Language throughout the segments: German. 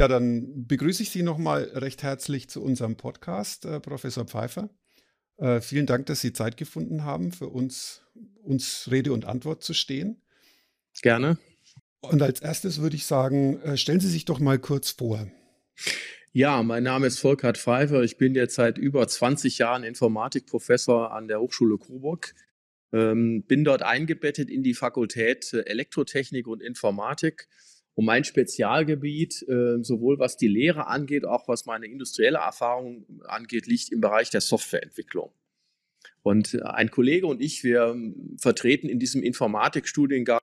Ja, dann begrüße ich Sie nochmal recht herzlich zu unserem Podcast, äh, Professor Pfeiffer. Äh, vielen Dank, dass Sie Zeit gefunden haben, für uns, uns Rede und Antwort zu stehen. Gerne. Und als erstes würde ich sagen, äh, stellen Sie sich doch mal kurz vor. Ja, mein Name ist Volkert Pfeiffer. Ich bin jetzt seit über 20 Jahren Informatikprofessor an der Hochschule Coburg. Ähm, bin dort eingebettet in die Fakultät äh, Elektrotechnik und Informatik. Und mein Spezialgebiet, äh, sowohl was die Lehre angeht, auch was meine industrielle Erfahrung angeht, liegt im Bereich der Softwareentwicklung. Und äh, ein Kollege und ich, wir ähm, vertreten in diesem Informatikstudiengang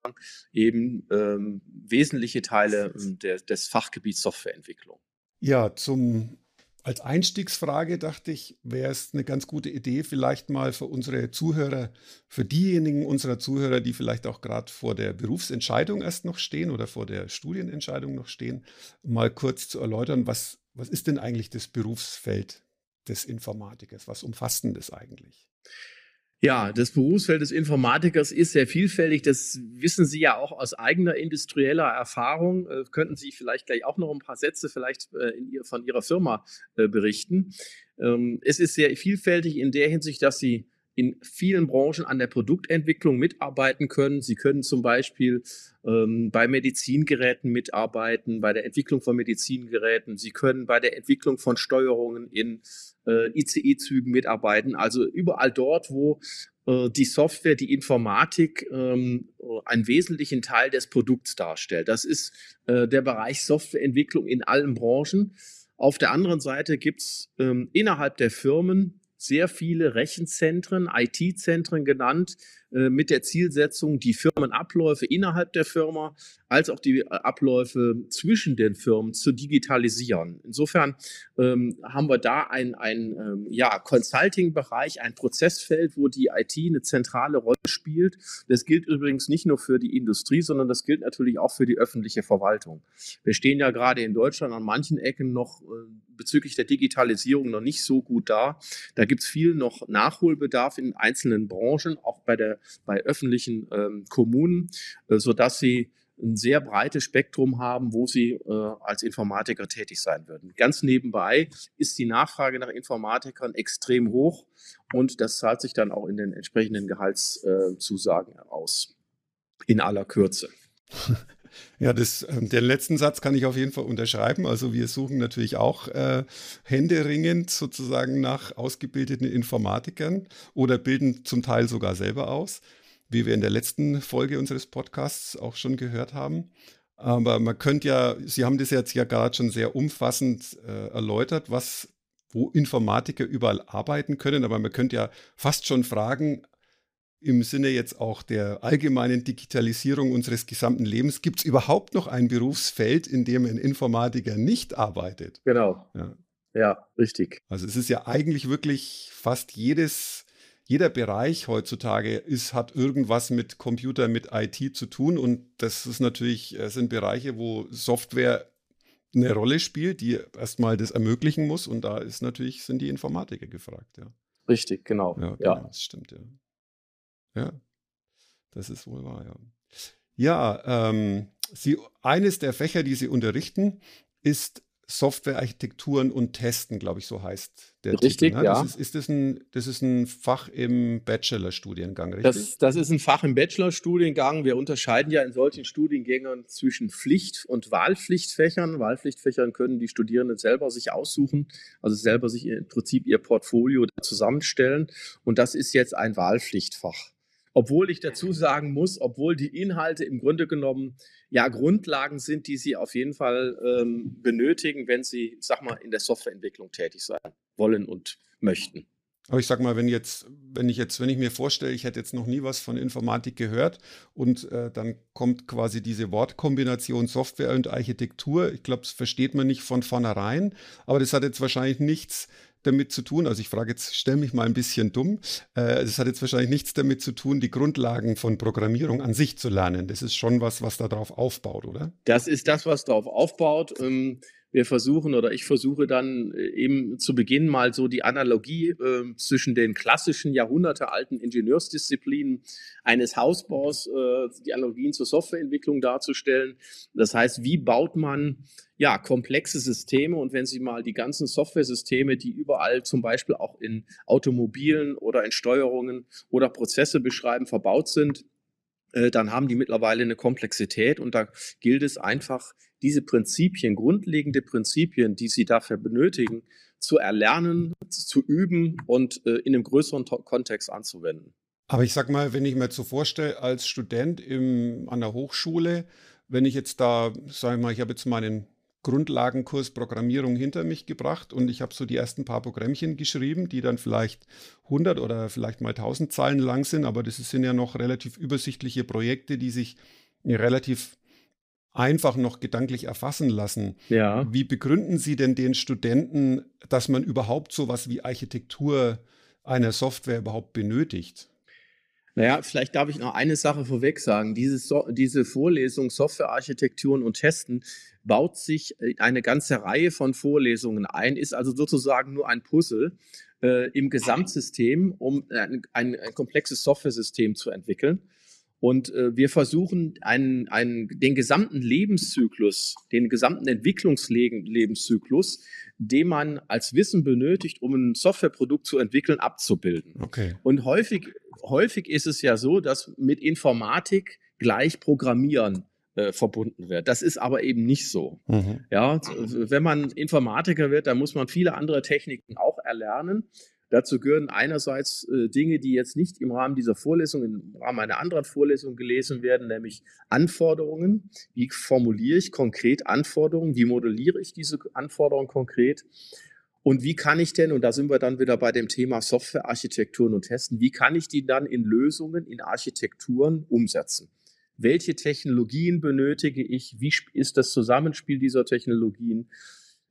eben ähm, wesentliche Teile ähm, der, des Fachgebiets Softwareentwicklung. Ja, zum als Einstiegsfrage dachte ich, wäre es eine ganz gute Idee, vielleicht mal für unsere Zuhörer, für diejenigen unserer Zuhörer, die vielleicht auch gerade vor der Berufsentscheidung erst noch stehen oder vor der Studienentscheidung noch stehen, mal kurz zu erläutern, was, was ist denn eigentlich das Berufsfeld des Informatikers? Was umfasst denn das eigentlich? Ja, das Berufsfeld des Informatikers ist sehr vielfältig. Das wissen Sie ja auch aus eigener industrieller Erfahrung. Äh, könnten Sie vielleicht gleich auch noch ein paar Sätze vielleicht äh, ihr, von Ihrer Firma äh, berichten. Ähm, es ist sehr vielfältig in der Hinsicht, dass Sie in vielen Branchen an der Produktentwicklung mitarbeiten können. Sie können zum Beispiel ähm, bei Medizingeräten mitarbeiten, bei der Entwicklung von Medizingeräten. Sie können bei der Entwicklung von Steuerungen in äh, ICE-Zügen mitarbeiten. Also überall dort, wo äh, die Software, die Informatik ähm, einen wesentlichen Teil des Produkts darstellt. Das ist äh, der Bereich Softwareentwicklung in allen Branchen. Auf der anderen Seite gibt es ähm, innerhalb der Firmen sehr viele Rechenzentren, IT-Zentren genannt, mit der Zielsetzung, die Firmenabläufe innerhalb der Firma als auch die äh, Abläufe zwischen den Firmen zu digitalisieren. Insofern ähm, haben wir da ein, ein ähm, ja, Consulting-Bereich, ein Prozessfeld, wo die IT eine zentrale Rolle spielt. Das gilt übrigens nicht nur für die Industrie, sondern das gilt natürlich auch für die öffentliche Verwaltung. Wir stehen ja gerade in Deutschland an manchen Ecken noch äh, bezüglich der Digitalisierung noch nicht so gut da. Da gibt es viel noch Nachholbedarf in einzelnen Branchen, auch bei der bei öffentlichen ähm, Kommunen, äh, sodass sie ein sehr breites Spektrum haben, wo sie äh, als Informatiker tätig sein würden. Ganz nebenbei ist die Nachfrage nach Informatikern extrem hoch und das zahlt sich dann auch in den entsprechenden Gehaltszusagen äh, aus. In aller Kürze. Ja, das, ähm, den letzten Satz kann ich auf jeden Fall unterschreiben. Also wir suchen natürlich auch äh, händeringend sozusagen nach ausgebildeten Informatikern oder bilden zum Teil sogar selber aus, wie wir in der letzten Folge unseres Podcasts auch schon gehört haben. Aber man könnte ja, Sie haben das jetzt ja gerade schon sehr umfassend äh, erläutert, was wo Informatiker überall arbeiten können, aber man könnte ja fast schon fragen, im Sinne jetzt auch der allgemeinen Digitalisierung unseres gesamten Lebens, gibt es überhaupt noch ein Berufsfeld, in dem ein Informatiker nicht arbeitet? Genau. Ja. ja, richtig. Also es ist ja eigentlich wirklich fast jedes, jeder Bereich heutzutage ist, hat irgendwas mit Computer, mit IT zu tun. Und das ist natürlich, äh, sind Bereiche, wo Software eine Rolle spielt, die erstmal das ermöglichen muss. Und da ist natürlich, sind die Informatiker gefragt, ja. Richtig, genau. Ja, genau, ja. das stimmt, ja. Ja, das ist wohl wahr, ja. Ja, ähm, Sie, eines der Fächer, die Sie unterrichten, ist Softwarearchitekturen und Testen, glaube ich, so heißt der richtig, Titel. Ne? Ja. Das ist, ist, das ein, das ist ein Fach im Bachelorstudiengang, richtig? Das, das ist ein Fach im Bachelorstudiengang. Wir unterscheiden ja in solchen Studiengängen zwischen Pflicht- und Wahlpflichtfächern. Wahlpflichtfächern können die Studierenden selber sich aussuchen, also selber sich im Prinzip ihr Portfolio zusammenstellen. Und das ist jetzt ein Wahlpflichtfach. Obwohl ich dazu sagen muss, obwohl die Inhalte im Grunde genommen ja Grundlagen sind, die Sie auf jeden Fall ähm, benötigen, wenn Sie, sag mal, in der Softwareentwicklung tätig sein wollen und möchten. Aber ich sag mal, wenn jetzt, wenn ich jetzt, wenn ich mir vorstelle, ich hätte jetzt noch nie was von Informatik gehört und äh, dann kommt quasi diese Wortkombination Software und Architektur. Ich glaube, das versteht man nicht von vornherein, aber das hat jetzt wahrscheinlich nichts damit zu tun, also ich frage jetzt, stelle mich mal ein bisschen dumm, äh, es hat jetzt wahrscheinlich nichts damit zu tun, die Grundlagen von Programmierung an sich zu lernen. Das ist schon was, was darauf aufbaut, oder? Das ist das, was darauf aufbaut. Wir versuchen oder ich versuche dann äh, eben zu Beginn mal so die Analogie äh, zwischen den klassischen jahrhundertealten Ingenieursdisziplinen eines Hausbaus, äh, die Analogien zur Softwareentwicklung darzustellen. Das heißt, wie baut man ja, komplexe Systeme und wenn Sie mal die ganzen Software-Systeme, die überall zum Beispiel auch in Automobilen oder in Steuerungen oder Prozesse beschreiben, verbaut sind, äh, dann haben die mittlerweile eine Komplexität und da gilt es einfach, diese Prinzipien, grundlegende Prinzipien, die Sie dafür benötigen, zu erlernen, zu üben und äh, in einem größeren Kontext anzuwenden. Aber ich sag mal, wenn ich mir so vorstelle, als Student im, an der Hochschule, wenn ich jetzt da, sage ich mal, ich habe jetzt meinen Grundlagenkurs Programmierung hinter mich gebracht und ich habe so die ersten paar Programmchen geschrieben, die dann vielleicht 100 oder vielleicht mal 1000 Zeilen lang sind, aber das sind ja noch relativ übersichtliche Projekte, die sich relativ einfach noch gedanklich erfassen lassen. Ja. Wie begründen Sie denn den Studenten, dass man überhaupt so was wie Architektur einer Software überhaupt benötigt? Naja, vielleicht darf ich noch eine Sache vorweg sagen. Diese, so diese Vorlesung Softwarearchitekturen und Testen baut sich äh, eine ganze Reihe von Vorlesungen ein, ist also sozusagen nur ein Puzzle äh, im Gesamtsystem, um ein, ein, ein komplexes Software-System zu entwickeln. Und äh, wir versuchen, einen, einen, den gesamten Lebenszyklus, den gesamten Entwicklungslebenszyklus, den man als Wissen benötigt, um ein Softwareprodukt zu entwickeln, abzubilden. Okay. Und häufig, häufig ist es ja so, dass mit Informatik gleich Programmieren äh, verbunden wird. Das ist aber eben nicht so. Mhm. Ja, wenn man Informatiker wird, dann muss man viele andere Techniken auch erlernen. Dazu gehören einerseits äh, Dinge, die jetzt nicht im Rahmen dieser Vorlesung, im Rahmen einer anderen Vorlesung gelesen werden, nämlich Anforderungen. Wie formuliere ich konkret Anforderungen? Wie modelliere ich diese Anforderungen konkret? Und wie kann ich denn, und da sind wir dann wieder bei dem Thema Softwarearchitekturen und Testen, wie kann ich die dann in Lösungen, in Architekturen umsetzen? Welche Technologien benötige ich? Wie ist das Zusammenspiel dieser Technologien?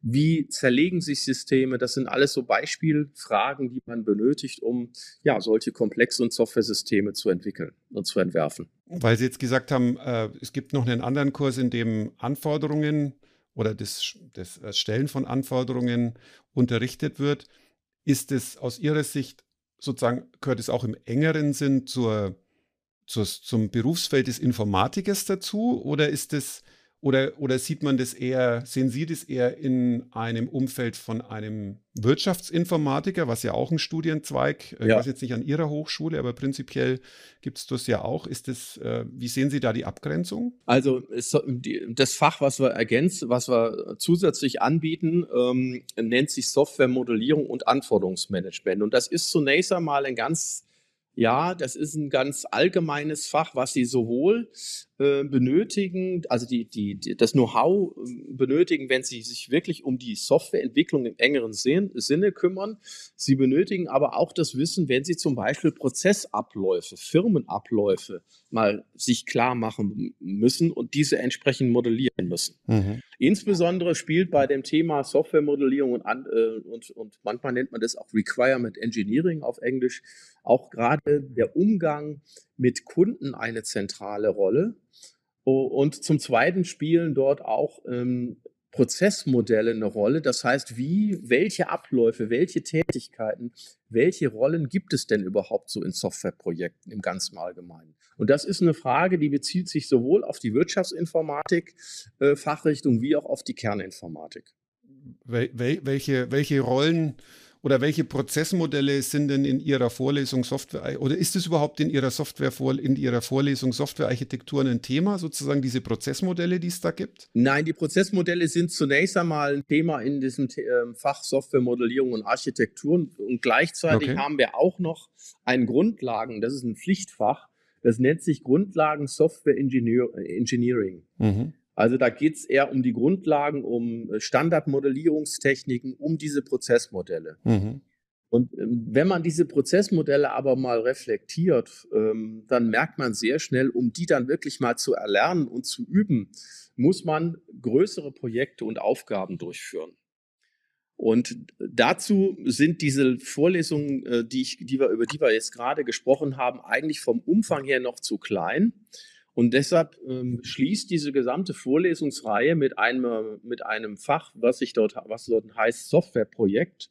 Wie zerlegen sich Systeme? Das sind alles so Beispielfragen, die man benötigt, um ja, solche komplexen Software-Systeme zu entwickeln und zu entwerfen. Weil Sie jetzt gesagt haben, äh, es gibt noch einen anderen Kurs, in dem Anforderungen oder das, das Stellen von Anforderungen unterrichtet wird. Ist es aus Ihrer Sicht sozusagen, gehört es auch im engeren Sinn zur, zur, zum Berufsfeld des Informatikers dazu oder ist es oder, oder sieht man das eher, sehen Sie das eher in einem Umfeld von einem Wirtschaftsinformatiker, was ja auch ein Studienzweig, äh, ja. ich weiß jetzt nicht an Ihrer Hochschule, aber prinzipiell gibt es das ja auch. Ist das, äh, wie sehen Sie da die Abgrenzung? Also das Fach, was wir ergänzen, was wir zusätzlich anbieten, ähm, nennt sich Softwaremodellierung und Anforderungsmanagement. Und das ist zunächst einmal ein ganz ja, das ist ein ganz allgemeines Fach, was Sie sowohl äh, benötigen, also die, die, die das Know-how ähm, benötigen, wenn Sie sich wirklich um die Softwareentwicklung im engeren Sinn, Sinne kümmern. Sie benötigen aber auch das Wissen, wenn Sie zum Beispiel Prozessabläufe, Firmenabläufe mal sich klar machen müssen und diese entsprechend modellieren müssen. Mhm. Insbesondere spielt bei dem Thema Softwaremodellierung und, äh, und, und manchmal nennt man das auch Requirement Engineering auf Englisch, auch gerade der Umgang mit Kunden eine zentrale Rolle. Und zum Zweiten spielen dort auch ähm, Prozessmodelle eine Rolle. Das heißt, wie, welche Abläufe, welche Tätigkeiten, welche Rollen gibt es denn überhaupt so in Softwareprojekten im ganzen Allgemeinen? Und das ist eine Frage, die bezieht sich sowohl auf die Wirtschaftsinformatik, äh, Fachrichtung, wie auch auf die Kerninformatik. Wel welche, welche Rollen oder welche Prozessmodelle sind denn in Ihrer Vorlesung Software oder ist es überhaupt in Ihrer Software in Ihrer Vorlesung Softwarearchitektur ein Thema, sozusagen diese Prozessmodelle, die es da gibt? Nein, die Prozessmodelle sind zunächst einmal ein Thema in diesem ähm, Fach Softwaremodellierung und Architektur und gleichzeitig okay. haben wir auch noch ein Grundlagen, das ist ein Pflichtfach, das nennt sich Grundlagen Software Engineering. Mhm. Also da geht es eher um die Grundlagen, um äh, Standardmodellierungstechniken, um diese Prozessmodelle. Mhm. Und ähm, wenn man diese Prozessmodelle aber mal reflektiert, ähm, dann merkt man sehr schnell, um die dann wirklich mal zu erlernen und zu üben, muss man größere Projekte und Aufgaben durchführen. Und dazu sind diese Vorlesungen, äh, die, ich, die wir, über die wir jetzt gerade gesprochen haben, eigentlich vom Umfang her noch zu klein. Und deshalb ähm, schließt diese gesamte Vorlesungsreihe mit einem, mit einem Fach, was, sich dort, was dort heißt Softwareprojekt.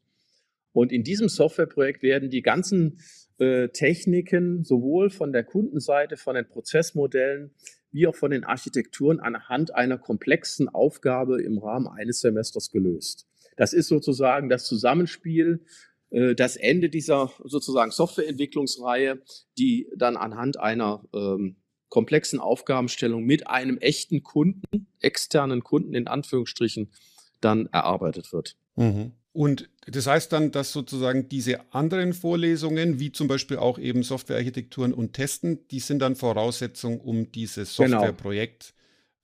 Und in diesem Softwareprojekt werden die ganzen äh, Techniken sowohl von der Kundenseite, von den Prozessmodellen, wie auch von den Architekturen anhand einer komplexen Aufgabe im Rahmen eines Semesters gelöst. Das ist sozusagen das Zusammenspiel, äh, das Ende dieser sozusagen Softwareentwicklungsreihe, die dann anhand einer ähm, komplexen Aufgabenstellung mit einem echten Kunden, externen Kunden in Anführungsstrichen, dann erarbeitet wird. Mhm. Und das heißt dann, dass sozusagen diese anderen Vorlesungen, wie zum Beispiel auch eben Softwarearchitekturen und Testen, die sind dann Voraussetzung, um dieses genau. Softwareprojekt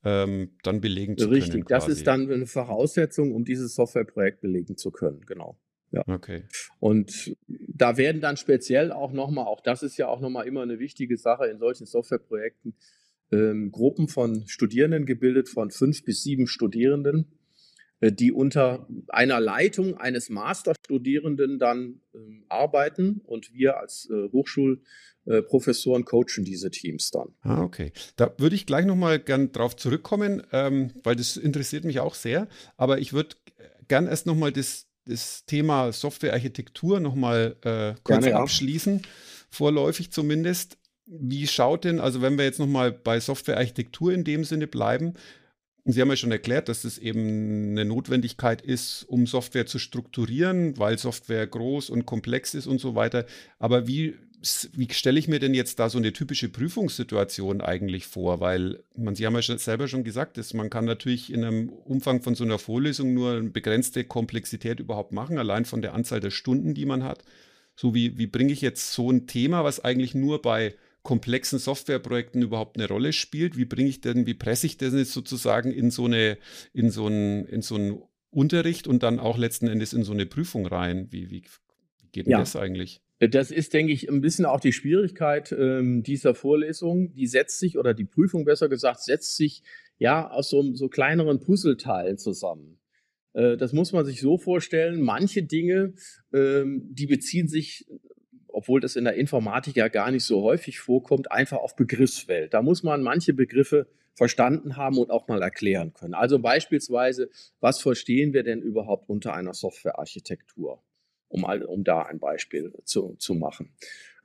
ähm, dann belegen zu Richtig, können. Richtig, das ist dann eine Voraussetzung, um dieses Softwareprojekt belegen zu können, genau. Ja. Okay. Und da werden dann speziell auch nochmal, auch das ist ja auch nochmal immer eine wichtige Sache in solchen Softwareprojekten, ähm, Gruppen von Studierenden gebildet, von fünf bis sieben Studierenden, äh, die unter einer Leitung eines Masterstudierenden dann äh, arbeiten und wir als äh, Hochschulprofessoren coachen diese Teams dann. Ah, okay. Da würde ich gleich nochmal gern drauf zurückkommen, ähm, weil das interessiert mich auch sehr. Aber ich würde gern erst nochmal das, das Thema Softwarearchitektur nochmal äh, kurz Gerne, abschließen, ja. vorläufig zumindest. Wie schaut denn, also wenn wir jetzt nochmal bei Softwarearchitektur in dem Sinne bleiben, Sie haben ja schon erklärt, dass es eben eine Notwendigkeit ist, um Software zu strukturieren, weil Software groß und komplex ist und so weiter. Aber wie, wie stelle ich mir denn jetzt da so eine typische Prüfungssituation eigentlich vor? Weil man, Sie haben ja selber schon gesagt, dass man kann natürlich in einem Umfang von so einer Vorlesung nur eine begrenzte Komplexität überhaupt machen, allein von der Anzahl der Stunden, die man hat. So wie, wie bringe ich jetzt so ein Thema, was eigentlich nur bei komplexen Softwareprojekten überhaupt eine Rolle spielt. Wie bringe ich denn, wie presse ich das jetzt sozusagen in so eine, in so einen, in so einen Unterricht und dann auch letzten Endes in so eine Prüfung rein? Wie, wie geht denn ja. das eigentlich? Das ist, denke ich, ein bisschen auch die Schwierigkeit ähm, dieser Vorlesung. Die setzt sich, oder die Prüfung besser gesagt, setzt sich ja aus so, so kleineren Puzzleteilen zusammen. Äh, das muss man sich so vorstellen. Manche Dinge, ähm, die beziehen sich obwohl das in der Informatik ja gar nicht so häufig vorkommt, einfach auf Begriffswelt. Da muss man manche Begriffe verstanden haben und auch mal erklären können. Also beispielsweise, was verstehen wir denn überhaupt unter einer Softwarearchitektur? Um, um da ein Beispiel zu, zu machen.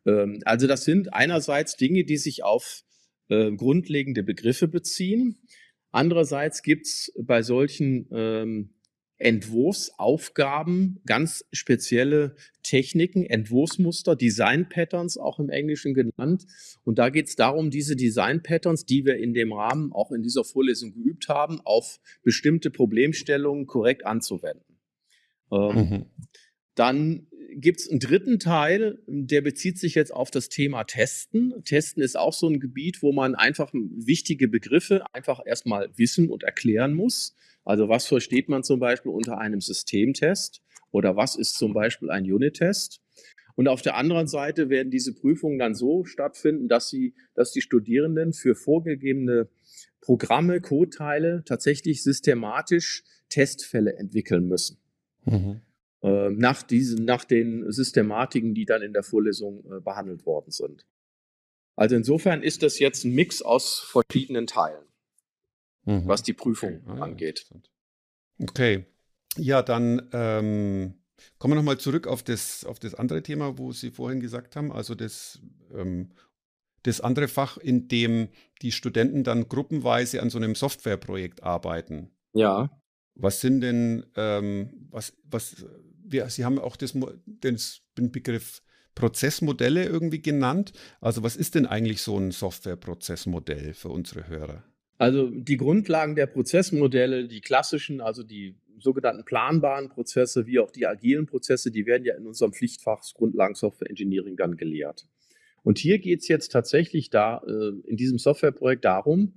Ähm, also das sind einerseits Dinge, die sich auf äh, grundlegende Begriffe beziehen. Andererseits gibt es bei solchen ähm, Entwurfsaufgaben, ganz spezielle Techniken, Entwurfsmuster, Design Patterns auch im Englischen genannt. Und da geht es darum, diese Design Patterns, die wir in dem Rahmen auch in dieser Vorlesung geübt haben, auf bestimmte Problemstellungen korrekt anzuwenden. Ähm, mhm. Dann gibt es einen dritten Teil, der bezieht sich jetzt auf das Thema Testen. Testen ist auch so ein Gebiet, wo man einfach wichtige Begriffe einfach erstmal wissen und erklären muss. Also was versteht man zum Beispiel unter einem Systemtest oder was ist zum Beispiel ein Unit-Test? Und auf der anderen Seite werden diese Prüfungen dann so stattfinden, dass sie, dass die Studierenden für vorgegebene Programme, Codeteile tatsächlich systematisch Testfälle entwickeln müssen. Mhm. Äh, nach, diesen, nach den Systematiken, die dann in der Vorlesung äh, behandelt worden sind. Also insofern ist das jetzt ein Mix aus verschiedenen Teilen mhm. was die Prüfung okay. ah, angeht. Okay. Ja, dann ähm, kommen wir nochmal zurück auf das, auf das andere Thema, wo Sie vorhin gesagt haben, also das, ähm, das andere Fach, in dem die Studenten dann gruppenweise an so einem Softwareprojekt arbeiten. Ja. Was sind denn, ähm, was, was, wir, Sie haben auch das, den Begriff Prozessmodelle irgendwie genannt. Also was ist denn eigentlich so ein Softwareprozessmodell für unsere Hörer? Also die Grundlagen der Prozessmodelle, die klassischen, also die sogenannten planbaren Prozesse wie auch die agilen Prozesse, die werden ja in unserem Pflichtfach Grundlagen Software Engineering dann gelehrt. Und hier geht es jetzt tatsächlich da äh, in diesem Softwareprojekt darum,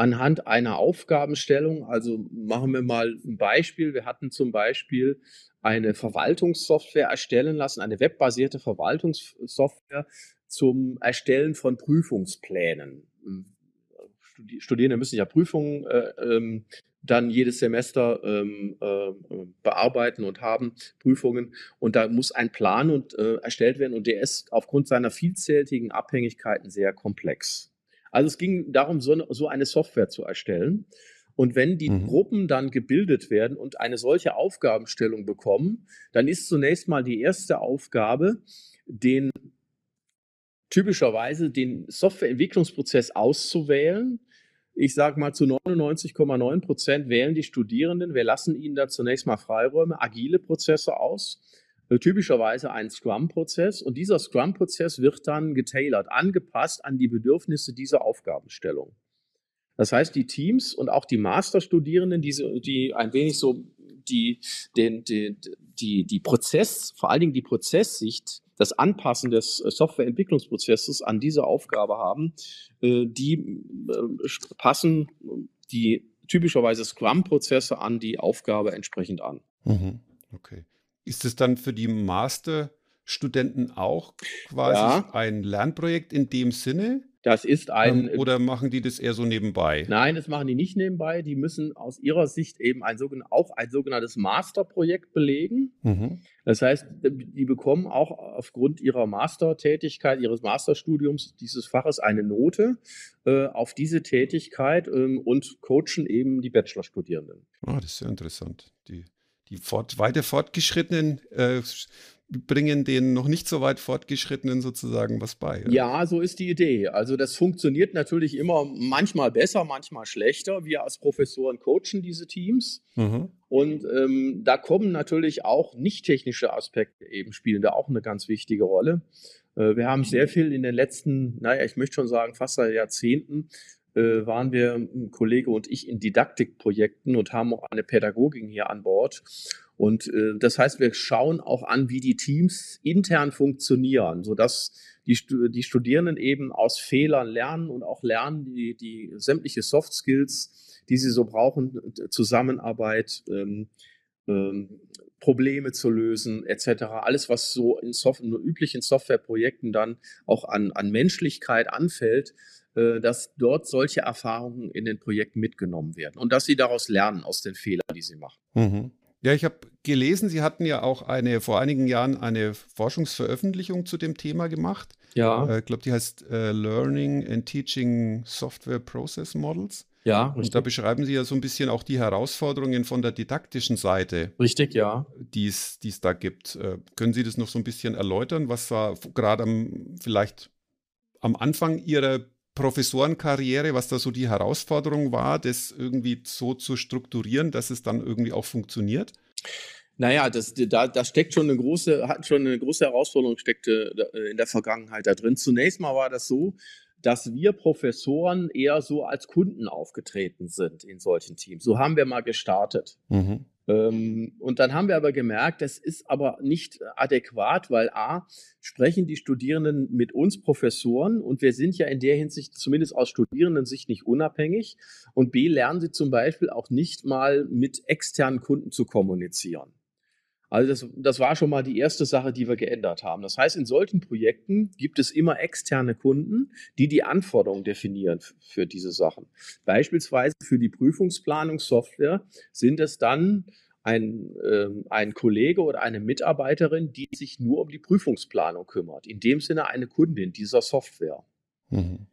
anhand einer Aufgabenstellung, also machen wir mal ein Beispiel. Wir hatten zum Beispiel eine Verwaltungssoftware erstellen lassen, eine webbasierte Verwaltungssoftware zum Erstellen von Prüfungsplänen Studierende müssen ja Prüfungen äh, ähm, dann jedes Semester ähm, äh, bearbeiten und haben Prüfungen. Und da muss ein Plan und, äh, erstellt werden und der ist aufgrund seiner vielzähligen Abhängigkeiten sehr komplex. Also es ging darum, so, so eine Software zu erstellen. Und wenn die mhm. Gruppen dann gebildet werden und eine solche Aufgabenstellung bekommen, dann ist zunächst mal die erste Aufgabe, den typischerweise den Softwareentwicklungsprozess auszuwählen. Ich sage mal, zu 99,9 Prozent wählen die Studierenden. Wir lassen ihnen da zunächst mal Freiräume, agile Prozesse aus, typischerweise ein Scrum-Prozess. Und dieser Scrum-Prozess wird dann getailert, angepasst an die Bedürfnisse dieser Aufgabenstellung. Das heißt, die Teams und auch die Masterstudierenden, die, die ein wenig so die, den, die, die, die Prozess, vor allen Dingen die Prozesssicht, das Anpassen des Softwareentwicklungsprozesses an diese Aufgabe haben, äh, die äh, passen die typischerweise Scrum-Prozesse an die Aufgabe entsprechend an. Mhm. Okay. Ist es dann für die Masterstudenten auch quasi ja. ein Lernprojekt in dem Sinne? Das ist ein. Ähm, oder machen die das eher so nebenbei? Nein, das machen die nicht nebenbei. Die müssen aus ihrer Sicht eben ein auch ein sogenanntes Masterprojekt belegen. Mhm. Das heißt, die bekommen auch aufgrund ihrer Mastertätigkeit, ihres Masterstudiums dieses Faches eine Note äh, auf diese Tätigkeit ähm, und coachen eben die Bachelorstudierenden. Ah, das ist sehr interessant. Die, die fort, weiter fortgeschrittenen äh, bringen den noch nicht so weit fortgeschrittenen sozusagen was bei. Ja, so ist die Idee. Also das funktioniert natürlich immer manchmal besser, manchmal schlechter. Wir als Professoren coachen diese Teams. Mhm. Und ähm, da kommen natürlich auch nicht technische Aspekte eben, spielen da auch eine ganz wichtige Rolle. Äh, wir haben sehr viel in den letzten, naja, ich möchte schon sagen, fast seit Jahrzehnten äh, waren wir, ein Kollege und ich, in Didaktikprojekten und haben auch eine Pädagogin hier an Bord. Und äh, das heißt, wir schauen auch an, wie die Teams intern funktionieren, sodass die, die Studierenden eben aus Fehlern lernen und auch lernen, die, die sämtliche Soft Skills, die sie so brauchen, Zusammenarbeit, ähm, ähm, Probleme zu lösen, etc. Alles, was so in, Soft in üblichen Softwareprojekten dann auch an, an Menschlichkeit anfällt, äh, dass dort solche Erfahrungen in den Projekten mitgenommen werden und dass sie daraus lernen aus den Fehlern, die sie machen. Mhm. Ja, ich habe gelesen, Sie hatten ja auch eine vor einigen Jahren eine Forschungsveröffentlichung zu dem Thema gemacht. Ja. Äh, ich glaube, die heißt äh, Learning and Teaching Software Process Models. Ja. Und richtig. da beschreiben Sie ja so ein bisschen auch die Herausforderungen von der didaktischen Seite. Richtig, ja. Die es da gibt. Äh, können Sie das noch so ein bisschen erläutern, was da gerade am, vielleicht am Anfang Ihrer Professorenkarriere, was da so die Herausforderung war, das irgendwie so zu strukturieren, dass es dann irgendwie auch funktioniert? Naja, das, da, da steckt schon eine große, hat schon eine große Herausforderung steckte äh, in der Vergangenheit da drin. Zunächst mal war das so, dass wir Professoren eher so als Kunden aufgetreten sind in solchen Teams. So haben wir mal gestartet. Mhm. Ähm, und dann haben wir aber gemerkt, das ist aber nicht adäquat, weil A, sprechen die Studierenden mit uns Professoren und wir sind ja in der Hinsicht zumindest aus Studierendensicht nicht unabhängig und B, lernen sie zum Beispiel auch nicht mal mit externen Kunden zu kommunizieren. Also das, das war schon mal die erste Sache, die wir geändert haben. Das heißt, in solchen Projekten gibt es immer externe Kunden, die die Anforderungen definieren für diese Sachen. Beispielsweise für die Prüfungsplanungssoftware sind es dann ein, äh, ein Kollege oder eine Mitarbeiterin, die sich nur um die Prüfungsplanung kümmert. In dem Sinne eine Kundin dieser Software. Mhm.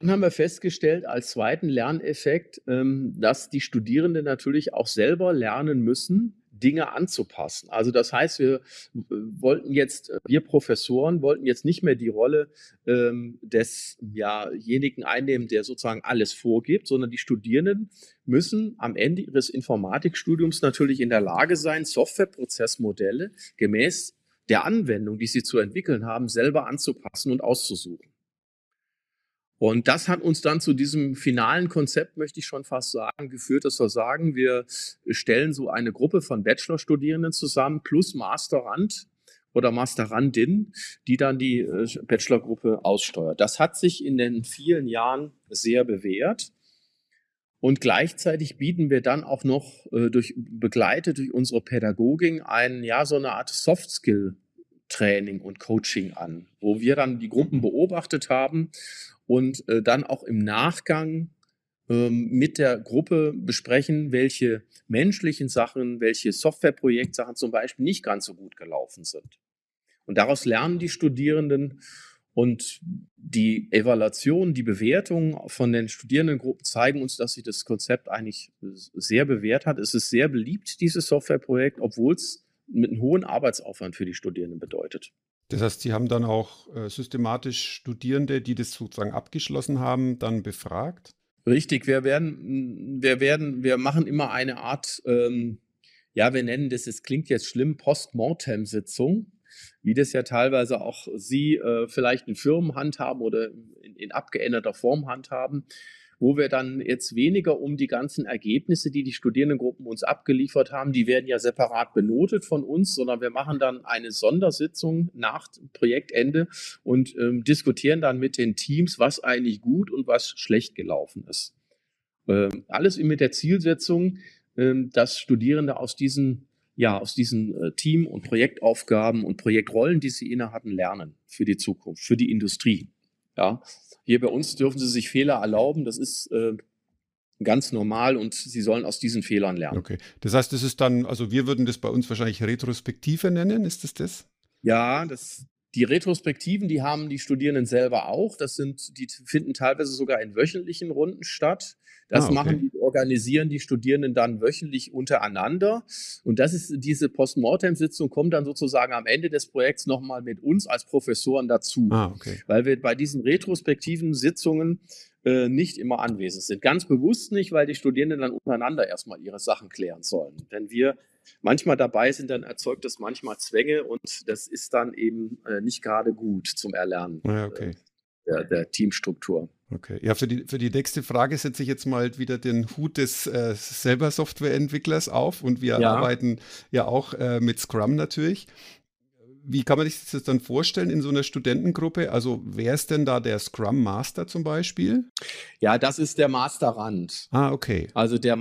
Dann haben wir festgestellt als zweiten Lerneffekt, ähm, dass die Studierenden natürlich auch selber lernen müssen, Dinge anzupassen. Also das heißt, wir wollten jetzt, wir Professoren wollten jetzt nicht mehr die Rolle ähm, desjenigen einnehmen, der sozusagen alles vorgibt, sondern die Studierenden müssen am Ende ihres Informatikstudiums natürlich in der Lage sein, Softwareprozessmodelle gemäß der Anwendung, die sie zu entwickeln haben, selber anzupassen und auszusuchen. Und das hat uns dann zu diesem finalen Konzept, möchte ich schon fast sagen, geführt, dass wir sagen, wir stellen so eine Gruppe von Bachelorstudierenden zusammen plus Masterand oder Masterandin, die dann die äh, Bachelorgruppe aussteuert. Das hat sich in den vielen Jahren sehr bewährt. Und gleichzeitig bieten wir dann auch noch äh, durch, begleitet durch unsere Pädagogin ein, ja, so eine Art Soft Skill Training und Coaching an, wo wir dann die Gruppen beobachtet haben und äh, dann auch im Nachgang ähm, mit der Gruppe besprechen, welche menschlichen Sachen, welche Softwareprojektsachen zum Beispiel nicht ganz so gut gelaufen sind. Und daraus lernen die Studierenden Und die Evaluation, die Bewertung von den Studierendengruppen zeigen uns, dass sich das Konzept eigentlich sehr bewährt hat. Es ist sehr beliebt, dieses Softwareprojekt, obwohl es mit einem hohen Arbeitsaufwand für die Studierenden bedeutet. Das heißt, Sie haben dann auch äh, systematisch Studierende, die das sozusagen abgeschlossen haben, dann befragt? Richtig, wir werden, wir werden, wir machen immer eine Art, ähm, ja, wir nennen das, es klingt jetzt schlimm, Postmortem-Sitzung wie das ja teilweise auch Sie äh, vielleicht in Firmen handhaben oder in, in abgeänderter Form handhaben, wo wir dann jetzt weniger um die ganzen Ergebnisse, die die Studierendengruppen uns abgeliefert haben, die werden ja separat benotet von uns, sondern wir machen dann eine Sondersitzung nach Projektende und ähm, diskutieren dann mit den Teams, was eigentlich gut und was schlecht gelaufen ist. Ähm, alles mit der Zielsetzung, ähm, dass Studierende aus diesen ja, aus diesen äh, Team- und Projektaufgaben und Projektrollen, die sie innehatten, lernen für die Zukunft, für die Industrie. Ja, hier bei uns dürfen sie sich Fehler erlauben. Das ist äh, ganz normal und sie sollen aus diesen Fehlern lernen. Okay. Das heißt, das ist dann, also wir würden das bei uns wahrscheinlich Retrospektive nennen. Ist das das? Ja, das, die Retrospektiven, die haben die Studierenden selber auch. Das sind, die finden teilweise sogar in wöchentlichen Runden statt. Das ah, okay. machen die, organisieren die Studierenden dann wöchentlich untereinander. Und das ist diese Postmortem-Sitzung kommt dann sozusagen am Ende des Projekts nochmal mit uns als Professoren dazu. Ah, okay. Weil wir bei diesen retrospektiven Sitzungen äh, nicht immer anwesend sind. Ganz bewusst nicht, weil die Studierenden dann untereinander erstmal ihre Sachen klären sollen. Wenn wir manchmal dabei sind, dann erzeugt das manchmal Zwänge und das ist dann eben äh, nicht gerade gut zum Erlernen ja, okay. äh, der, der Teamstruktur. Okay. Ja, für die, für die nächste Frage setze ich jetzt mal wieder den Hut des äh, selber Softwareentwicklers auf und wir ja. arbeiten ja auch äh, mit Scrum natürlich. Wie kann man sich das dann vorstellen in so einer Studentengruppe? Also wer ist denn da der Scrum Master zum Beispiel? Ja, das ist der Masterrand. Ah, okay. Also der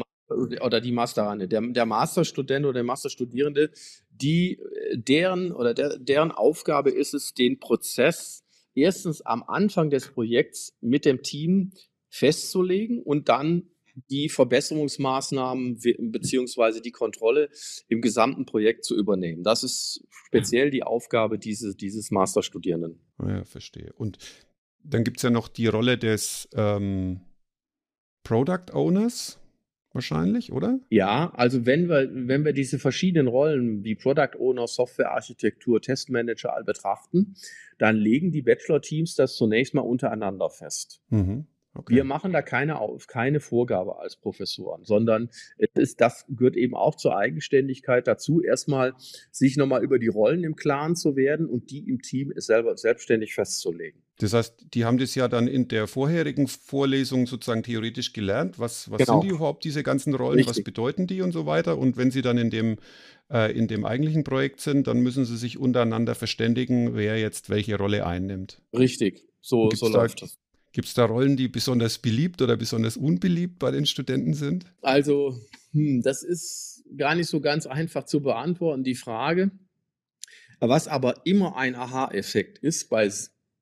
oder die Masterrande, der, der Masterstudent oder der Masterstudierende, die deren oder der, deren Aufgabe ist es, den Prozess erstens am Anfang des Projekts mit dem Team festzulegen und dann die Verbesserungsmaßnahmen beziehungsweise die Kontrolle im gesamten Projekt zu übernehmen. Das ist speziell die Aufgabe dieses, dieses Masterstudierenden. Ja, verstehe. Und dann gibt es ja noch die Rolle des ähm, Product Owners wahrscheinlich, oder? Ja, also wenn wir, wenn wir diese verschiedenen Rollen wie Product Owner, Softwarearchitektur, Testmanager all betrachten, dann legen die Bachelor-Teams das zunächst mal untereinander fest. Mhm. Okay. Wir machen da keine, keine Vorgabe als Professoren, sondern es ist, das gehört eben auch zur Eigenständigkeit dazu, erstmal sich nochmal über die Rollen im Klaren zu werden und die im Team selber selbstständig festzulegen. Das heißt, die haben das ja dann in der vorherigen Vorlesung sozusagen theoretisch gelernt. Was, was genau. sind die überhaupt, diese ganzen Rollen? Richtig. Was bedeuten die und so weiter? Und wenn sie dann in dem, äh, in dem eigentlichen Projekt sind, dann müssen sie sich untereinander verständigen, wer jetzt welche Rolle einnimmt. Richtig, so, so läuft das. Gibt es da Rollen, die besonders beliebt oder besonders unbeliebt bei den Studenten sind? Also, hm, das ist gar nicht so ganz einfach zu beantworten, die Frage. Was aber immer ein Aha-Effekt ist, bei,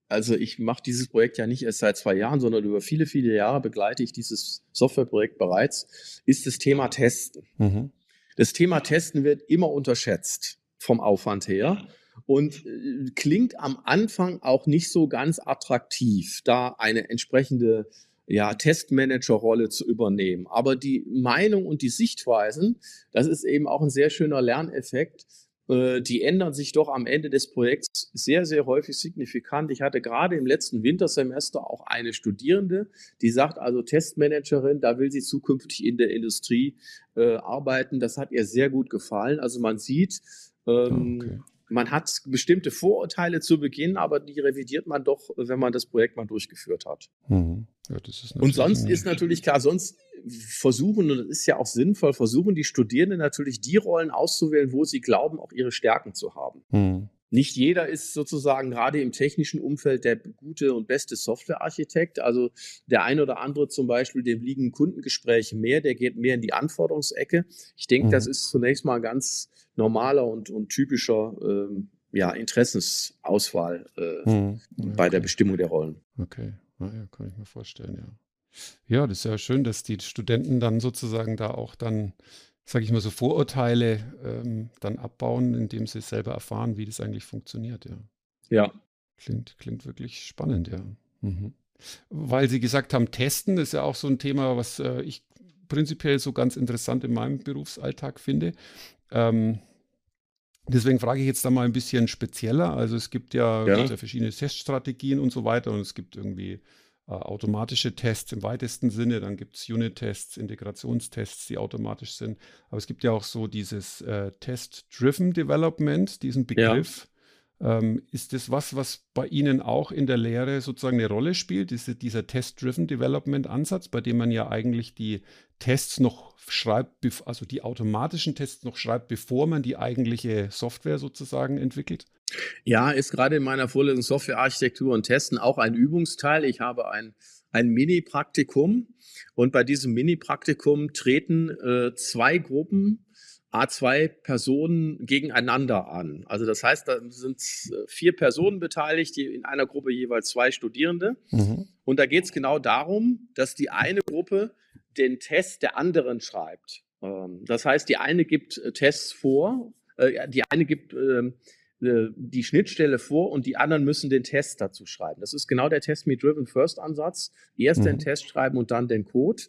also ich mache dieses Projekt ja nicht erst seit zwei Jahren, sondern über viele, viele Jahre begleite ich dieses Softwareprojekt bereits, ist das Thema Testen. Mhm. Das Thema Testen wird immer unterschätzt vom Aufwand her und äh, klingt am Anfang auch nicht so ganz attraktiv, da eine entsprechende ja, Testmanager-Rolle zu übernehmen. Aber die Meinung und die Sichtweisen, das ist eben auch ein sehr schöner Lerneffekt, äh, die ändern sich doch am Ende des Projekts sehr, sehr häufig signifikant. Ich hatte gerade im letzten Wintersemester auch eine Studierende, die sagt, also Testmanagerin, da will sie zukünftig in der Industrie äh, arbeiten. Das hat ihr sehr gut gefallen. Also man sieht, ähm, okay man hat bestimmte Vorurteile zu Beginn, aber die revidiert man doch, wenn man das Projekt mal durchgeführt hat. Mhm. Ja, und sonst ist natürlich klar, sonst versuchen, und das ist ja auch sinnvoll, versuchen die Studierenden natürlich die Rollen auszuwählen, wo sie glauben, auch ihre Stärken zu haben. Mhm. Nicht jeder ist sozusagen gerade im technischen Umfeld der gute und beste Softwarearchitekt. Also der eine oder andere zum Beispiel, dem liegen Kundengespräche mehr, der geht mehr in die Anforderungsecke. Ich denke, mhm. das ist zunächst mal ganz normaler und, und typischer ähm, ja, Interessensauswahl äh, mhm. okay. bei der Bestimmung der Rollen. Okay, naja, kann ich mir vorstellen, ja. Ja, das ist ja schön, dass die Studenten dann sozusagen da auch dann sage ich mal so, Vorurteile ähm, dann abbauen, indem sie selber erfahren, wie das eigentlich funktioniert, ja. Ja. Klingt, klingt wirklich spannend, ja. Mhm. Weil Sie gesagt haben, testen ist ja auch so ein Thema, was äh, ich prinzipiell so ganz interessant in meinem Berufsalltag finde. Ähm, deswegen frage ich jetzt da mal ein bisschen spezieller. Also es gibt ja, ja. Ja verschiedene Teststrategien und so weiter und es gibt irgendwie automatische Tests im weitesten Sinne, dann gibt es Unit-Tests, Integrationstests, die automatisch sind. Aber es gibt ja auch so dieses äh, Test-Driven Development, diesen Begriff. Ähm, ist das was, was bei Ihnen auch in der Lehre sozusagen eine Rolle spielt? Diese, dieser Test-Driven Development-Ansatz, bei dem man ja eigentlich die Tests noch schreibt, also die automatischen Tests noch schreibt, bevor man die eigentliche Software sozusagen entwickelt? Ja, ist gerade in meiner Vorlesung Softwarearchitektur und Testen auch ein Übungsteil. Ich habe ein, ein Mini-Praktikum und bei diesem Mini-Praktikum treten äh, zwei Gruppen A2 Personen gegeneinander an. Also das heißt, da sind äh, vier Personen beteiligt, die in einer Gruppe jeweils zwei Studierende. Mhm. Und da geht es genau darum, dass die eine Gruppe den Test der anderen schreibt. Ähm, das heißt, die eine gibt äh, Tests vor, äh, die eine gibt ähm, die Schnittstelle vor und die anderen müssen den Test dazu schreiben. Das ist genau der Test Me Driven First Ansatz. Erst mhm. den Test schreiben und dann den Code.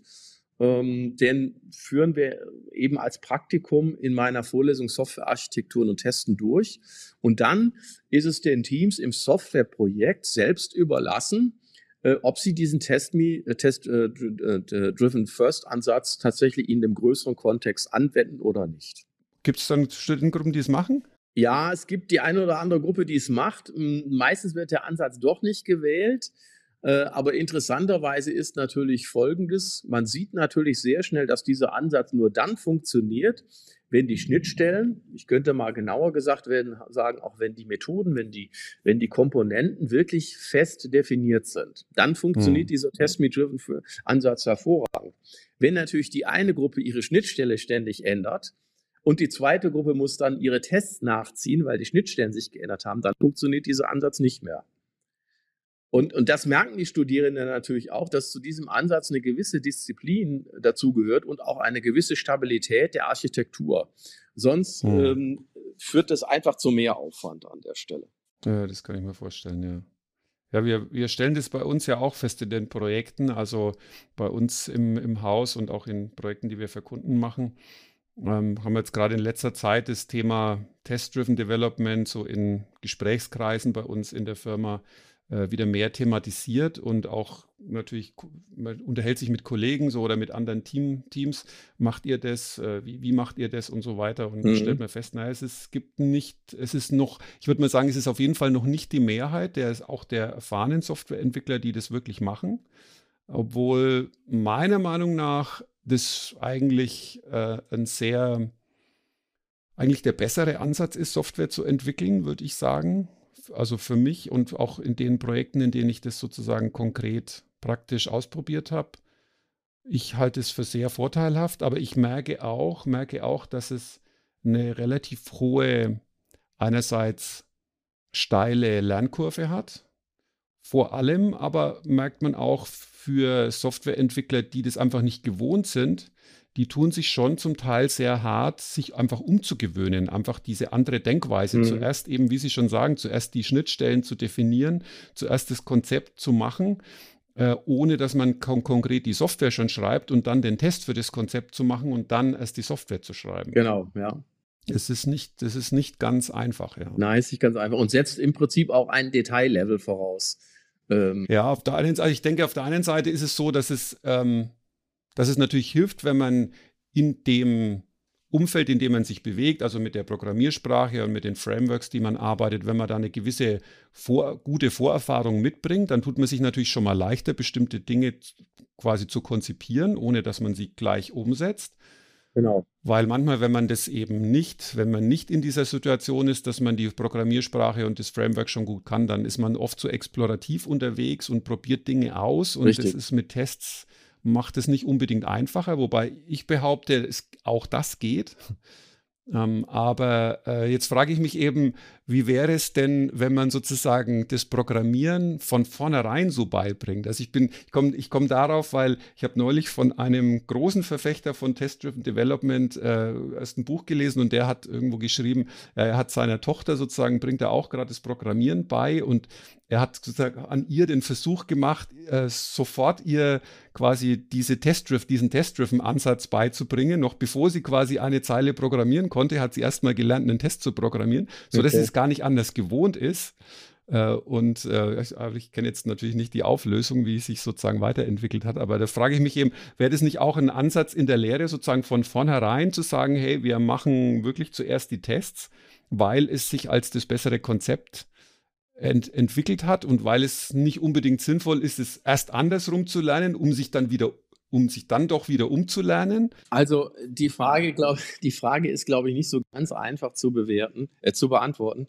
Ähm, den führen wir eben als Praktikum in meiner Vorlesung Softwarearchitekturen und Testen durch. Und dann ist es den Teams im Softwareprojekt selbst überlassen, äh, ob sie diesen Test, Me, äh, Test äh, äh Driven First Ansatz tatsächlich in dem größeren Kontext anwenden oder nicht. Gibt es dann Studentengruppen, die es machen? Ja, es gibt die eine oder andere Gruppe, die es macht. Meistens wird der Ansatz doch nicht gewählt. Äh, aber interessanterweise ist natürlich Folgendes. Man sieht natürlich sehr schnell, dass dieser Ansatz nur dann funktioniert, wenn die Schnittstellen, ich könnte mal genauer gesagt werden, sagen, auch wenn die Methoden, wenn die, wenn die Komponenten wirklich fest definiert sind, dann funktioniert hm. dieser Test-Me-Driven-Ansatz hervorragend. Wenn natürlich die eine Gruppe ihre Schnittstelle ständig ändert, und die zweite Gruppe muss dann ihre Tests nachziehen, weil die Schnittstellen sich geändert haben, dann funktioniert dieser Ansatz nicht mehr. Und, und das merken die Studierenden natürlich auch, dass zu diesem Ansatz eine gewisse Disziplin dazugehört und auch eine gewisse Stabilität der Architektur. Sonst hm. ähm, führt das einfach zu mehr Aufwand an der Stelle. Ja, das kann ich mir vorstellen, ja. Ja, wir, wir stellen das bei uns ja auch fest in den Projekten, also bei uns im, im Haus und auch in Projekten, die wir für Kunden machen. Ähm, haben wir jetzt gerade in letzter Zeit das Thema Test-Driven Development so in Gesprächskreisen bei uns in der Firma wieder mehr thematisiert und auch natürlich, man unterhält sich mit Kollegen so oder mit anderen Team, Teams, macht ihr das, äh, wie, wie, macht ihr das und so weiter? Und mhm. stellt man fest, naja, es, ist, gibt nicht, es ist noch, ich würde mal sagen, es ist auf jeden Fall noch nicht die Mehrheit, der ist auch der erfahrenen Softwareentwickler, die das wirklich machen, obwohl meiner Meinung nach das eigentlich äh, ein sehr, eigentlich der bessere Ansatz ist, Software zu entwickeln, würde ich sagen also für mich und auch in den Projekten, in denen ich das sozusagen konkret praktisch ausprobiert habe, ich halte es für sehr vorteilhaft, aber ich merke auch, merke auch, dass es eine relativ hohe, einerseits steile Lernkurve hat. Vor allem aber merkt man auch für Softwareentwickler, die das einfach nicht gewohnt sind, die tun sich schon zum Teil sehr hart, sich einfach umzugewöhnen, einfach diese andere Denkweise. Mhm. Zuerst eben, wie Sie schon sagen, zuerst die Schnittstellen zu definieren, zuerst das Konzept zu machen, äh, ohne dass man kon konkret die Software schon schreibt und dann den Test für das Konzept zu machen und dann erst die Software zu schreiben. Genau, ja. Es ist nicht, das ist nicht ganz einfach, ja. Nein, ist nicht ganz einfach und setzt im Prinzip auch ein Detaillevel voraus. Ähm ja, auf der einen Seite, ich denke, auf der einen Seite ist es so, dass es ähm, dass es natürlich hilft, wenn man in dem Umfeld, in dem man sich bewegt, also mit der Programmiersprache und mit den Frameworks, die man arbeitet, wenn man da eine gewisse vor, gute Vorerfahrung mitbringt, dann tut man sich natürlich schon mal leichter, bestimmte Dinge quasi zu konzipieren, ohne dass man sie gleich umsetzt. Genau. Weil manchmal, wenn man das eben nicht, wenn man nicht in dieser Situation ist, dass man die Programmiersprache und das Framework schon gut kann, dann ist man oft so explorativ unterwegs und probiert Dinge aus und Richtig. das ist mit Tests macht es nicht unbedingt einfacher, wobei ich behaupte, es, auch das geht. Ähm, aber äh, jetzt frage ich mich eben, wie wäre es denn, wenn man sozusagen das Programmieren von vornherein so beibringt? Also ich bin, ich komme ich komm darauf, weil ich habe neulich von einem großen Verfechter von Test-Driven Development äh, erst ein Buch gelesen und der hat irgendwo geschrieben, er hat seiner Tochter sozusagen, bringt er auch gerade das Programmieren bei und er hat sozusagen an ihr den Versuch gemacht, äh, sofort ihr quasi diese Test-Drift, diesen Test-Driven-Ansatz beizubringen. Noch bevor sie quasi eine Zeile programmieren konnte, hat sie erstmal gelernt, einen Test zu programmieren, sodass okay. es gar nicht anders gewohnt ist. Äh, und äh, ich, kenne jetzt natürlich nicht die Auflösung, wie es sich sozusagen weiterentwickelt hat, aber da frage ich mich eben, wäre das nicht auch ein Ansatz in der Lehre, sozusagen von vornherein zu sagen, hey, wir machen wirklich zuerst die Tests, weil es sich als das bessere Konzept ent entwickelt hat und weil es nicht unbedingt sinnvoll ist, es erst andersrum zu lernen, um sich dann wieder um sich dann doch wieder umzulernen? Also die Frage, glaub, die Frage ist, glaube ich, nicht so ganz einfach zu bewerten, äh, zu beantworten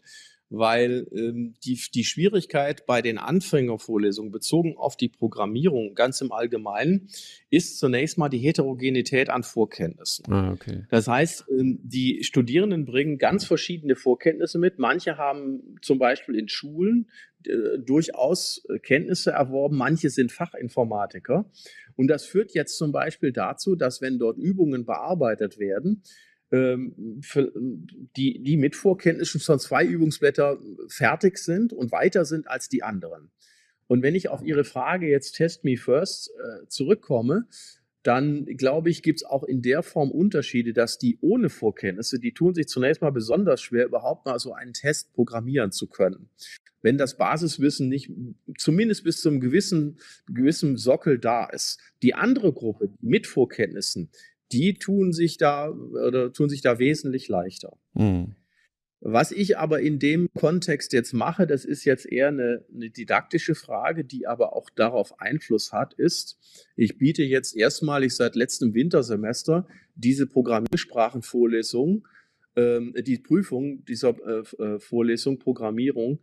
weil ähm, die, die Schwierigkeit bei den Anfängervorlesungen bezogen auf die Programmierung ganz im Allgemeinen ist zunächst mal die Heterogenität an Vorkenntnissen. Ah, okay. Das heißt, ähm, die Studierenden bringen ganz verschiedene Vorkenntnisse mit. Manche haben zum Beispiel in Schulen äh, durchaus Kenntnisse erworben, manche sind Fachinformatiker. Und das führt jetzt zum Beispiel dazu, dass wenn dort Übungen bearbeitet werden, die, die mit Vorkenntnissen schon zwei Übungsblätter fertig sind und weiter sind als die anderen. Und wenn ich auf Ihre Frage jetzt Test Me First äh, zurückkomme, dann glaube ich, gibt es auch in der Form Unterschiede, dass die ohne Vorkenntnisse, die tun sich zunächst mal besonders schwer, überhaupt mal so einen Test programmieren zu können. Wenn das Basiswissen nicht zumindest bis zum gewissen, gewissen Sockel da ist. Die andere Gruppe mit Vorkenntnissen, die tun sich da oder tun sich da wesentlich leichter. Mhm. Was ich aber in dem Kontext jetzt mache, das ist jetzt eher eine, eine, didaktische Frage, die aber auch darauf Einfluss hat, ist, ich biete jetzt erstmalig seit letztem Wintersemester diese Programmiersprachenvorlesung, ähm, die Prüfung dieser äh, äh Vorlesung Programmierung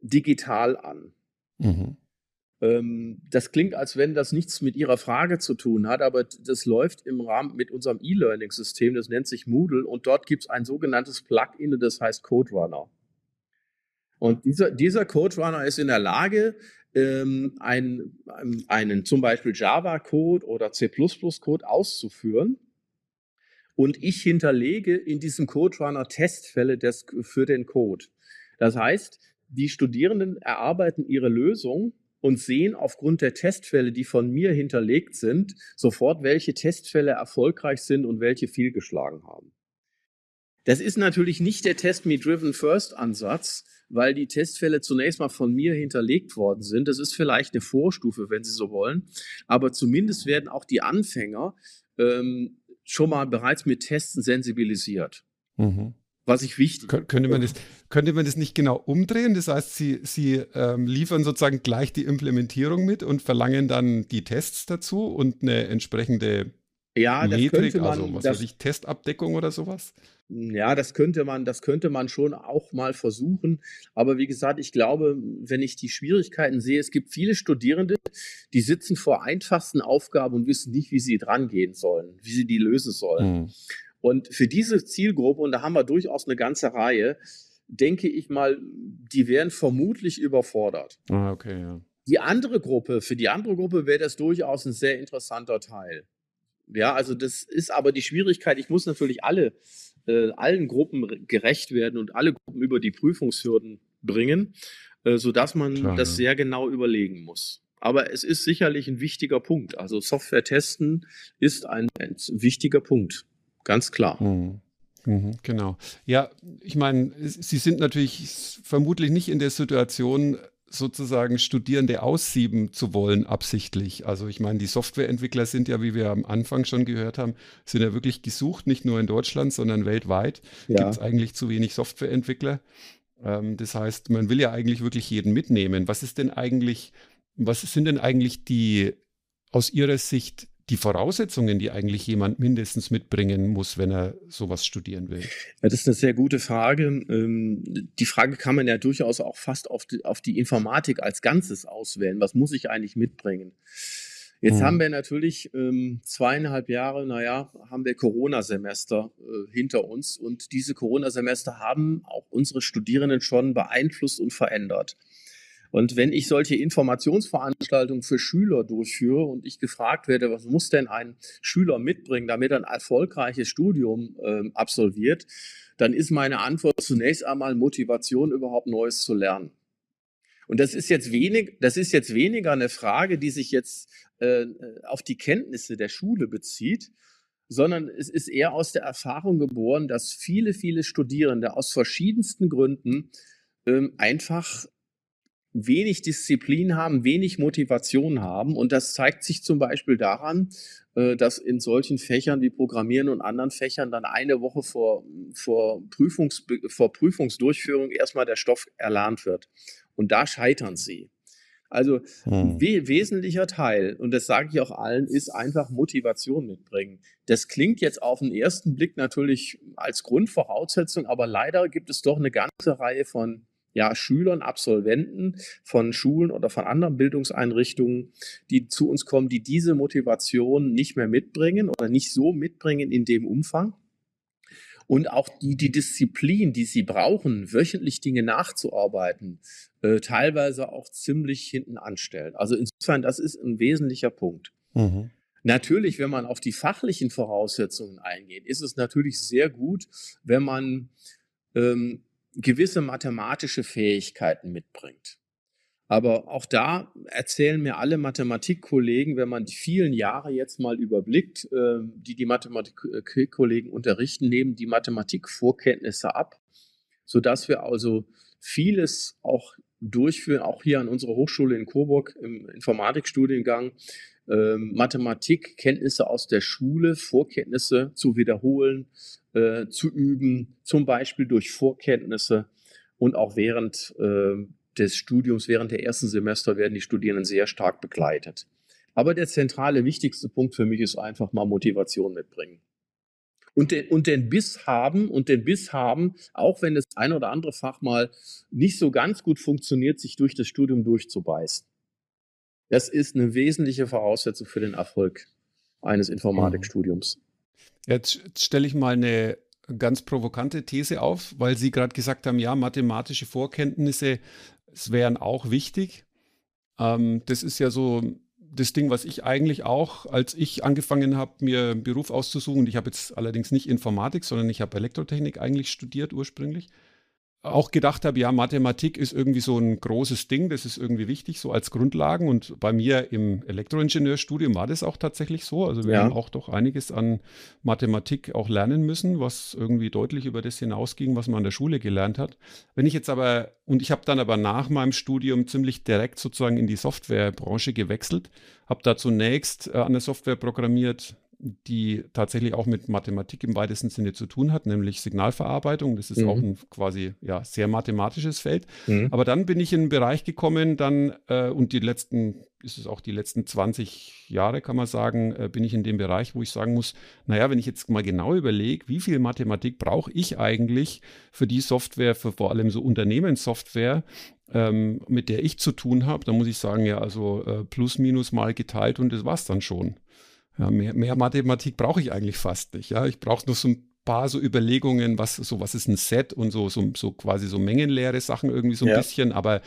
digital an. Mhm. Ähm, das klingt, als wenn das nichts mit Ihrer Frage zu tun hat, aber das läuft im Rahmen mit unserem E-Learning-System, das nennt sich Moodle und dort gibt es ein sogenanntes Plugin, das heißt CodeRunner. Und dieser, dieser CodeRunner ist in der Lage, ähm, ein, einen zum Beispiel Java-Code oder C++-Code auszuführen. Und ich hinterlege in diesem CodeRunner Testfälle des, für den Code. Das heißt, die Studierenden erarbeiten ihre Lösung und sehen aufgrund der Testfälle, die von mir hinterlegt sind, sofort, welche Testfälle erfolgreich sind und welche fehlgeschlagen haben. Das ist natürlich nicht der Test Me Driven First Ansatz, weil die Testfälle zunächst mal von mir hinterlegt worden sind. Das ist vielleicht eine Vorstufe, wenn Sie so wollen. Aber zumindest werden auch die Anfänger ähm, schon mal bereits mit Testen sensibilisiert. Mhm was ich wichtig Kön könnte, man das, könnte man das nicht genau umdrehen? Das heißt, Sie, Sie ähm, liefern sozusagen gleich die Implementierung mit und verlangen dann die Tests dazu und eine entsprechende ja, Metrik, man, also was das, weiß ich, Testabdeckung oder sowas? Ja, das könnte man, das könnte man schon auch mal versuchen. Aber wie gesagt, ich glaube, wenn ich die Schwierigkeiten sehe, es gibt viele Studierende, die sitzen vor einfachsten Aufgaben und wissen nicht, wie sie dran gehen sollen, wie sie die lösen sollen. Hm. Und für diese Zielgruppe, und da haben wir durchaus eine ganze Reihe, denke ich mal, die wären vermutlich überfordert. Ah, okay, ja. Die andere Gruppe, für die andere Gruppe wäre das durchaus ein sehr interessanter Teil. Ja, also das ist aber die Schwierigkeit. Ich muss natürlich alle, äh, allen Gruppen gerecht werden und alle Gruppen über die Prüfungshürden bringen, äh, sodass man Klar, das ja. sehr genau überlegen muss. Aber es ist sicherlich ein wichtiger Punkt. Also Software testen ist ein, ein wichtiger Punkt. Ganz klar. Mhm. Mhm, genau. Ja, ich meine, Sie sind natürlich vermutlich nicht in der Situation, sozusagen Studierende aussieben zu wollen, absichtlich. Also ich meine, die Softwareentwickler sind ja, wie wir am Anfang schon gehört haben, sind ja wirklich gesucht, nicht nur in Deutschland, sondern weltweit. Ja. Gibt es eigentlich zu wenig Softwareentwickler. Ähm, das heißt, man will ja eigentlich wirklich jeden mitnehmen. Was ist denn eigentlich, was sind denn eigentlich die aus Ihrer Sicht die Voraussetzungen, die eigentlich jemand mindestens mitbringen muss, wenn er sowas studieren will? Ja, das ist eine sehr gute Frage. Ähm, die Frage kann man ja durchaus auch fast auf die, auf die Informatik als Ganzes auswählen. Was muss ich eigentlich mitbringen? Jetzt mhm. haben wir natürlich ähm, zweieinhalb Jahre, naja, haben wir Corona-Semester äh, hinter uns und diese Corona-Semester haben auch unsere Studierenden schon beeinflusst und verändert. Und wenn ich solche Informationsveranstaltungen für Schüler durchführe und ich gefragt werde, was muss denn ein Schüler mitbringen, damit er ein erfolgreiches Studium äh, absolviert, dann ist meine Antwort zunächst einmal Motivation, überhaupt Neues zu lernen. Und das ist jetzt wenig, das ist jetzt weniger eine Frage, die sich jetzt äh, auf die Kenntnisse der Schule bezieht, sondern es ist eher aus der Erfahrung geboren, dass viele, viele Studierende aus verschiedensten Gründen ähm, einfach wenig Disziplin haben, wenig Motivation haben. Und das zeigt sich zum Beispiel daran, äh, dass in solchen Fächern wie Programmieren und anderen Fächern dann eine Woche vor, vor, Prüfungs, vor Prüfungsdurchführung erstmal der Stoff erlernt wird. Und da scheitern sie. Also hm. we wesentlicher Teil, und das sage ich auch allen, ist einfach Motivation mitbringen. Das klingt jetzt auf den ersten Blick natürlich als Grundvoraussetzung, aber leider gibt es doch eine ganze Reihe von ja, Schülern, Absolventen von Schulen oder von anderen Bildungseinrichtungen, die zu uns kommen, die diese Motivation nicht mehr mitbringen oder nicht so mitbringen in dem Umfang und auch die, die Disziplin, die sie brauchen, wöchentlich Dinge nachzuarbeiten, äh, teilweise auch ziemlich hinten anstellen. Also insofern, das ist ein wesentlicher Punkt. Mhm. Natürlich, wenn man auf die fachlichen Voraussetzungen eingeht, ist es natürlich sehr gut, wenn man ähm, gewisse mathematische Fähigkeiten mitbringt. Aber auch da erzählen mir alle Mathematikkollegen, wenn man die vielen Jahre jetzt mal überblickt, äh, die die Mathematikkollegen unterrichten, nehmen die Mathematikvorkenntnisse ab, sodass wir also vieles auch durchführen, auch hier an unserer Hochschule in Coburg im Informatikstudiengang, äh, Mathematikkenntnisse aus der Schule, Vorkenntnisse zu wiederholen, äh, zu üben, zum Beispiel durch Vorkenntnisse und auch während äh, des Studiums, während der ersten Semester werden die Studierenden sehr stark begleitet. Aber der zentrale, wichtigste Punkt für mich ist einfach mal Motivation mitbringen. Und den, und den Biss haben und den Biss haben, auch wenn das ein oder andere Fach mal nicht so ganz gut funktioniert, sich durch das Studium durchzubeißen. Das ist eine wesentliche Voraussetzung für den Erfolg eines Informatikstudiums. Jetzt stelle ich mal eine ganz provokante These auf, weil Sie gerade gesagt haben, ja, mathematische Vorkenntnisse wären auch wichtig. Ähm, das ist ja so das Ding, was ich eigentlich auch, als ich angefangen habe, mir einen Beruf auszusuchen, ich habe jetzt allerdings nicht Informatik, sondern ich habe Elektrotechnik eigentlich studiert ursprünglich auch gedacht habe, ja, Mathematik ist irgendwie so ein großes Ding, das ist irgendwie wichtig, so als Grundlagen. Und bei mir im Elektroingenieurstudium war das auch tatsächlich so. Also wir ja. haben auch doch einiges an Mathematik auch lernen müssen, was irgendwie deutlich über das hinausging, was man an der Schule gelernt hat. Wenn ich jetzt aber, und ich habe dann aber nach meinem Studium ziemlich direkt sozusagen in die Softwarebranche gewechselt, habe da zunächst äh, an der Software programmiert, die tatsächlich auch mit Mathematik im weitesten Sinne zu tun hat, nämlich Signalverarbeitung. Das ist mhm. auch ein quasi ja, sehr mathematisches Feld. Mhm. Aber dann bin ich in einen Bereich gekommen, dann äh, und die letzten, ist es auch die letzten 20 Jahre, kann man sagen, äh, bin ich in dem Bereich, wo ich sagen muss, naja, wenn ich jetzt mal genau überlege, wie viel Mathematik brauche ich eigentlich für die Software, für vor allem so Unternehmenssoftware, ähm, mit der ich zu tun habe, dann muss ich sagen, ja, also äh, plus minus mal geteilt und das war es dann schon. Ja, mehr, mehr Mathematik brauche ich eigentlich fast nicht. Ja, ich brauche nur so ein paar so Überlegungen, was so was ist ein Set und so so, so quasi so mengenleere Sachen irgendwie so ein ja. bisschen, aber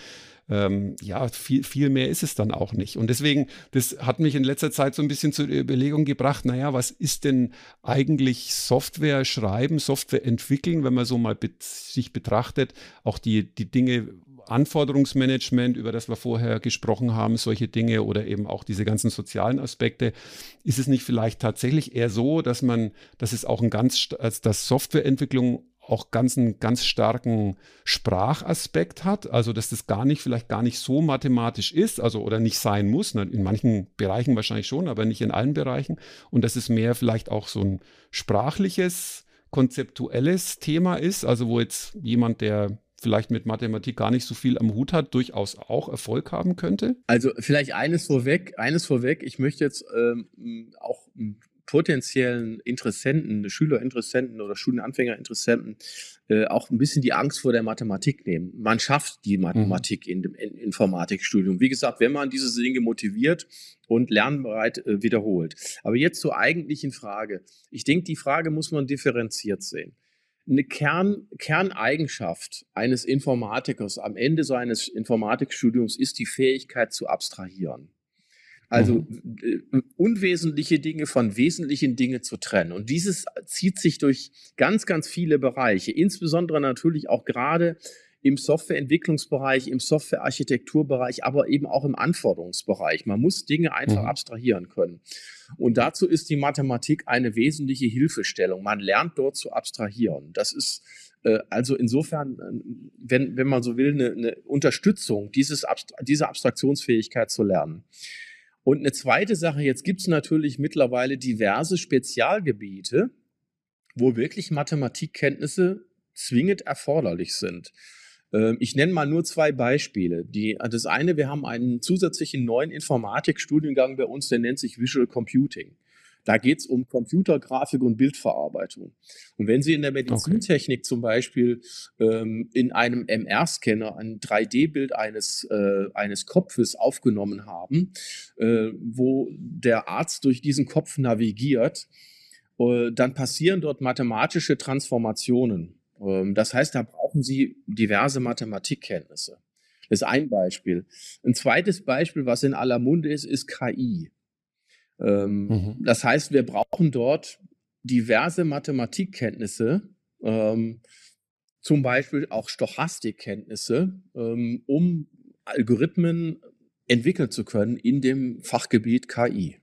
ähm, ja, viel, viel mehr ist es dann auch nicht. Und deswegen, das hat mich in letzter Zeit so ein bisschen zur Überlegung gebracht, naja, was ist denn eigentlich Software schreiben, Software entwickeln, wenn man so mal be sich betrachtet, auch die, die Dinge, Anforderungsmanagement, über das wir vorher gesprochen haben, solche Dinge oder eben auch diese ganzen sozialen Aspekte, ist es nicht vielleicht tatsächlich eher so, dass man, dass es auch ein ganz, dass Softwareentwicklung auch ganz einen ganz starken Sprachaspekt hat, also dass das gar nicht, vielleicht gar nicht so mathematisch ist, also oder nicht sein muss, ne, in manchen Bereichen wahrscheinlich schon, aber nicht in allen Bereichen. Und dass es mehr vielleicht auch so ein sprachliches, konzeptuelles Thema ist, also wo jetzt jemand, der vielleicht mit Mathematik gar nicht so viel am Hut hat, durchaus auch Erfolg haben könnte? Also vielleicht eines vorweg, eines vorweg, ich möchte jetzt ähm, auch potenziellen Interessenten, Schülerinteressenten oder Studienanfängerinteressenten äh, auch ein bisschen die Angst vor der Mathematik nehmen. Man schafft die mhm. Mathematik mhm. in dem Informatikstudium. Wie gesagt, wenn man diese Dinge motiviert und lernbereit äh, wiederholt. Aber jetzt zur eigentlichen Frage. Ich denke, die Frage muss man differenziert sehen eine Kern, Kerneigenschaft eines Informatikers am Ende seines Informatikstudiums ist die Fähigkeit zu abstrahieren. Also mhm. Äh, unwesentliche Dinge von wesentlichen Dingen zu trennen. Und dieses zieht sich durch ganz, ganz viele Bereiche, insbesondere natürlich auch gerade im Softwareentwicklungsbereich, im Softwarearchitekturbereich, aber eben auch im Anforderungsbereich. Man muss Dinge einfach mhm. abstrahieren können. Und dazu ist die Mathematik eine wesentliche Hilfestellung. Man lernt dort zu abstrahieren. Das ist äh, also insofern, äh, wenn, wenn man so will, eine, eine Unterstützung, dieses Abst diese Abstraktionsfähigkeit zu lernen. Und eine zweite Sache, jetzt gibt es natürlich mittlerweile diverse Spezialgebiete, wo wirklich Mathematikkenntnisse zwingend erforderlich sind. Ähm, ich nenne mal nur zwei Beispiele. Die, das eine, wir haben einen zusätzlichen neuen Informatikstudiengang bei uns, der nennt sich Visual Computing. Da geht es um Computergrafik und Bildverarbeitung. Und wenn Sie in der Medizintechnik okay. zum Beispiel ähm, in einem MR-Scanner ein 3D-Bild eines, äh, eines Kopfes aufgenommen haben, äh, wo der Arzt durch diesen Kopf navigiert, äh, dann passieren dort mathematische Transformationen. Ähm, das heißt, da brauchen Sie diverse Mathematikkenntnisse. Das ist ein Beispiel. Ein zweites Beispiel, was in aller Munde ist, ist KI. Ähm, mhm. Das heißt, wir brauchen dort diverse Mathematikkenntnisse, ähm, zum Beispiel auch Stochastikkenntnisse, um Algorithmen entwickeln zu können in dem Fachgebiet KI.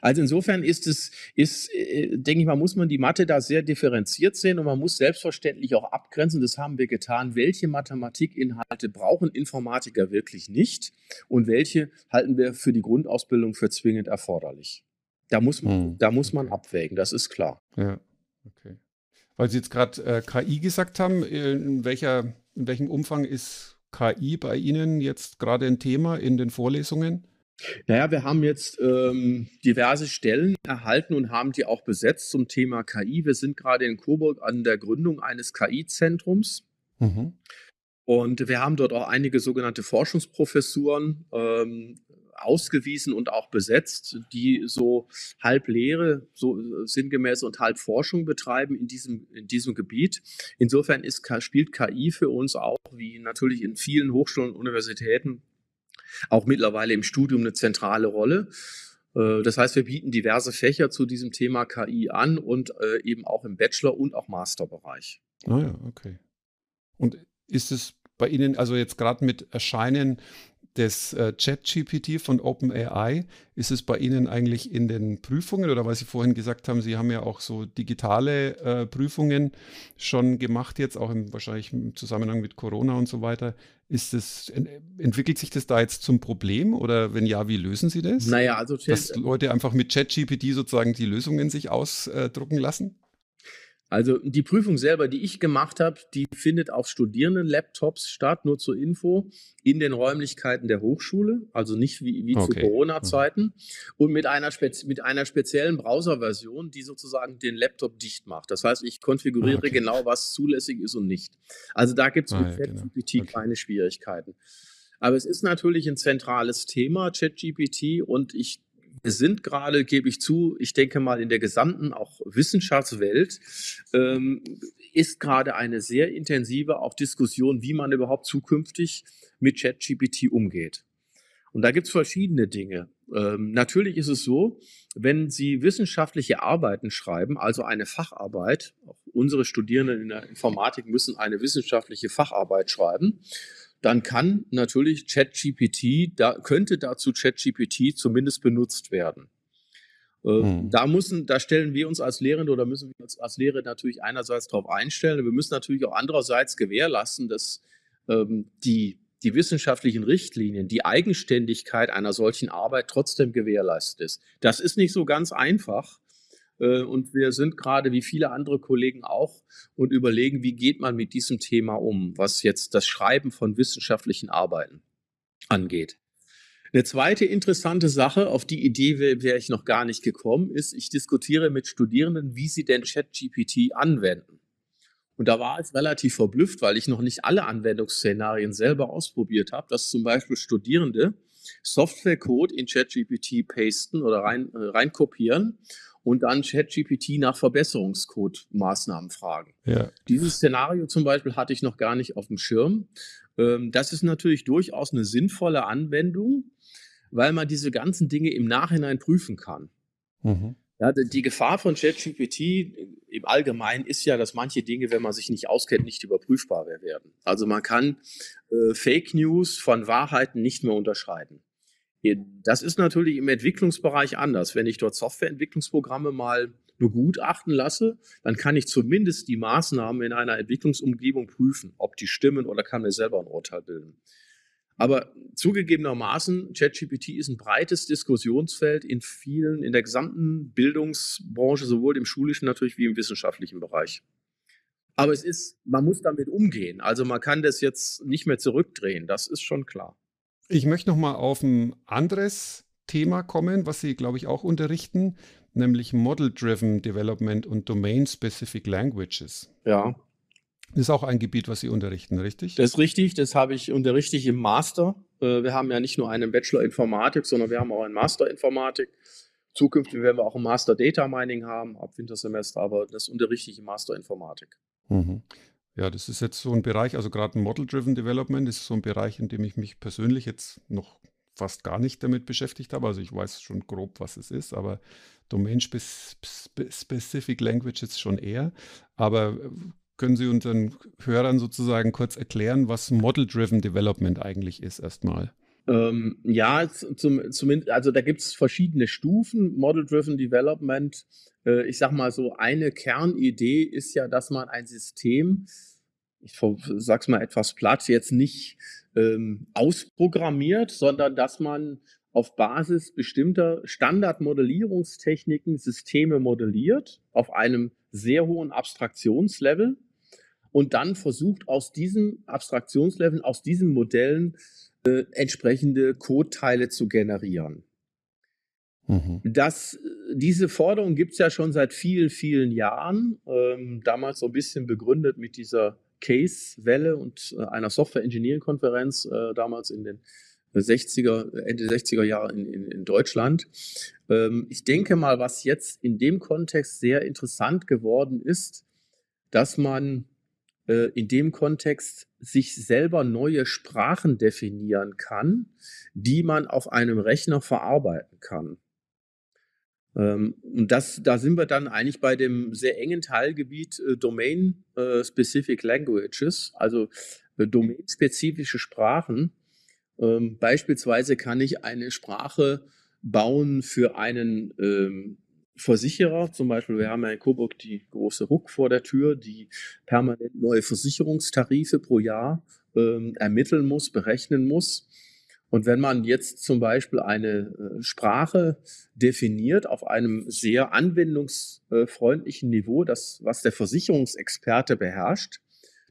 Also insofern ist es, ist, äh, denke ich mal, muss man die Mathe da sehr differenziert sehen und man muss selbstverständlich auch abgrenzen, das haben wir getan, welche Mathematikinhalte brauchen Informatiker wirklich nicht und welche halten wir für die Grundausbildung für zwingend erforderlich. Da muss man, hm. da muss man abwägen, das ist klar. Ja, okay. Weil Sie jetzt gerade äh, KI gesagt haben, in, welcher, in welchem Umfang ist KI bei Ihnen jetzt gerade ein Thema in den Vorlesungen? Naja, wir haben jetzt ähm, diverse Stellen erhalten und haben die auch besetzt zum Thema KI. Wir sind gerade in Coburg an der Gründung eines KI-Zentrums. Mhm. Und wir haben dort auch einige sogenannte Forschungsprofessuren ähm, ausgewiesen und auch besetzt, die so halb Lehre, so sinngemäß und halb Forschung betreiben in diesem, in diesem Gebiet. Insofern ist, spielt KI für uns auch, wie natürlich in vielen Hochschulen und Universitäten, auch mittlerweile im Studium eine zentrale Rolle. Äh, das heißt, wir bieten diverse Fächer zu diesem Thema KI an und äh, eben auch im Bachelor- und auch Masterbereich. Ah ja, okay. Und ist es bei Ihnen, also jetzt gerade mit Erscheinen des äh, ChatGPT von OpenAI, ist es bei Ihnen eigentlich in den Prüfungen oder weil Sie vorhin gesagt haben, Sie haben ja auch so digitale äh, Prüfungen schon gemacht jetzt, auch im, wahrscheinlich im Zusammenhang mit Corona und so weiter. Ist es, entwickelt sich das da jetzt zum Problem oder wenn ja, wie lösen Sie das? Naja, also Dass Leute einfach mit ChatGPT sozusagen die Lösungen sich ausdrucken lassen? Also die Prüfung selber, die ich gemacht habe, die findet auf Studierenden-Laptops statt, nur zur Info, in den Räumlichkeiten der Hochschule, also nicht wie, wie okay. zu Corona-Zeiten, mhm. und mit einer, mit einer speziellen Browser-Version, die sozusagen den Laptop dicht macht. Das heißt, ich konfiguriere okay. genau, was zulässig ist und nicht. Also da gibt es mit ah, ja, ChatGPT genau. okay. keine Schwierigkeiten. Aber es ist natürlich ein zentrales Thema, ChatGPT, und ich wir sind gerade, gebe ich zu, ich denke mal in der gesamten auch Wissenschaftswelt ähm, ist gerade eine sehr intensive auch Diskussion, wie man überhaupt zukünftig mit ChatGPT umgeht. Und da gibt es verschiedene Dinge. Ähm, natürlich ist es so, wenn Sie wissenschaftliche Arbeiten schreiben, also eine Facharbeit, auch unsere Studierenden in der Informatik müssen eine wissenschaftliche Facharbeit schreiben, dann kann natürlich ChatGPT, da könnte dazu ChatGPT zumindest benutzt werden. Hm. Da müssen, da stellen wir uns als Lehrende oder müssen wir uns als Lehrer natürlich einerseits darauf einstellen. Wir müssen natürlich auch andererseits gewährleisten, dass ähm, die, die wissenschaftlichen Richtlinien, die Eigenständigkeit einer solchen Arbeit trotzdem gewährleistet ist. Das ist nicht so ganz einfach. Äh, und wir sind gerade wie viele andere Kollegen auch und überlegen, wie geht man mit diesem Thema um, was jetzt das Schreiben von wissenschaftlichen Arbeiten angeht. Eine zweite interessante Sache, auf die Idee wäre ich noch gar nicht gekommen, ist, ich diskutiere mit Studierenden, wie sie denn ChatGPT anwenden. Und da war ich relativ verblüfft, weil ich noch nicht alle Anwendungsszenarien selber ausprobiert habe, dass zum Beispiel Studierende Softwarecode in ChatGPT pasten oder rein, äh, reinkopieren und dann ChatGPT nach Verbesserungscode-Maßnahmen fragen. Ja. Dieses Szenario zum Beispiel hatte ich noch gar nicht auf dem Schirm. Ähm, das ist natürlich durchaus eine sinnvolle Anwendung, weil man diese ganzen Dinge im Nachhinein prüfen kann. Mhm. Ja, die Gefahr von ChatGPT im Allgemeinen ist ja, dass manche Dinge, wenn man sich nicht auskennt, nicht überprüfbar werden. Also man kann äh, Fake News von Wahrheiten nicht mehr unterscheiden. Das ist natürlich im Entwicklungsbereich anders. Wenn ich dort Softwareentwicklungsprogramme mal begutachten lasse, dann kann ich zumindest die Maßnahmen in einer Entwicklungsumgebung prüfen, ob die stimmen oder kann mir selber ein Urteil bilden. Aber zugegebenermaßen, ChatGPT ist ein breites Diskussionsfeld in vielen, in der gesamten Bildungsbranche, sowohl im schulischen natürlich wie im wissenschaftlichen Bereich. Aber es ist, man muss damit umgehen. Also man kann das jetzt nicht mehr zurückdrehen, das ist schon klar. Ich möchte noch mal auf ein anderes Thema kommen, was Sie, glaube ich, auch unterrichten, nämlich Model-Driven Development und Domain-Specific Languages. Ja. Das ist auch ein Gebiet, was Sie unterrichten, richtig? Das ist richtig, das habe ich unterrichte ich im Master. Äh, wir haben ja nicht nur einen Bachelor Informatik, sondern wir haben auch einen Master Informatik. Zukünftig werden wir auch ein Master Data Mining haben ab Wintersemester, aber das unterrichte ich im Master Informatik. Mhm. Ja, das ist jetzt so ein Bereich, also gerade Model-Driven Development ist so ein Bereich, in dem ich mich persönlich jetzt noch fast gar nicht damit beschäftigt habe. Also ich weiß schon grob, was es ist, aber Domain-Specific Languages schon eher. Aber äh, können Sie unseren Hörern sozusagen kurz erklären, was Model-Driven Development eigentlich ist erstmal? Ähm, ja, zum, zumindest, also da gibt es verschiedene Stufen. Model-Driven Development äh, ich sag mal so, eine Kernidee ist ja, dass man ein System, ich sag's mal etwas platt, jetzt nicht ähm, ausprogrammiert, sondern dass man auf Basis bestimmter Standardmodellierungstechniken Systeme modelliert auf einem sehr hohen Abstraktionslevel und dann versucht aus diesem Abstraktionslevel, aus diesen Modellen äh, entsprechende Codeteile zu generieren. Mhm. Das, diese Forderung gibt es ja schon seit vielen, vielen Jahren. Ähm, damals so ein bisschen begründet mit dieser Case-Welle und äh, einer Software-Engineering-Konferenz äh, damals in den 60er, Ende 60er Jahre in, in, in Deutschland. Ähm, ich denke mal, was jetzt in dem Kontext sehr interessant geworden ist, dass man äh, in dem Kontext sich selber neue Sprachen definieren kann, die man auf einem Rechner verarbeiten kann. Ähm, und das, da sind wir dann eigentlich bei dem sehr engen Teilgebiet äh, Domain-Specific äh, Languages, also äh, domainspezifische Sprachen. Ähm, beispielsweise kann ich eine Sprache bauen für einen ähm, Versicherer. Zum Beispiel, wir haben ja in Coburg die große Ruck vor der Tür, die permanent neue Versicherungstarife pro Jahr ähm, ermitteln muss, berechnen muss. Und wenn man jetzt zum Beispiel eine äh, Sprache definiert auf einem sehr anwendungsfreundlichen Niveau, das, was der Versicherungsexperte beherrscht,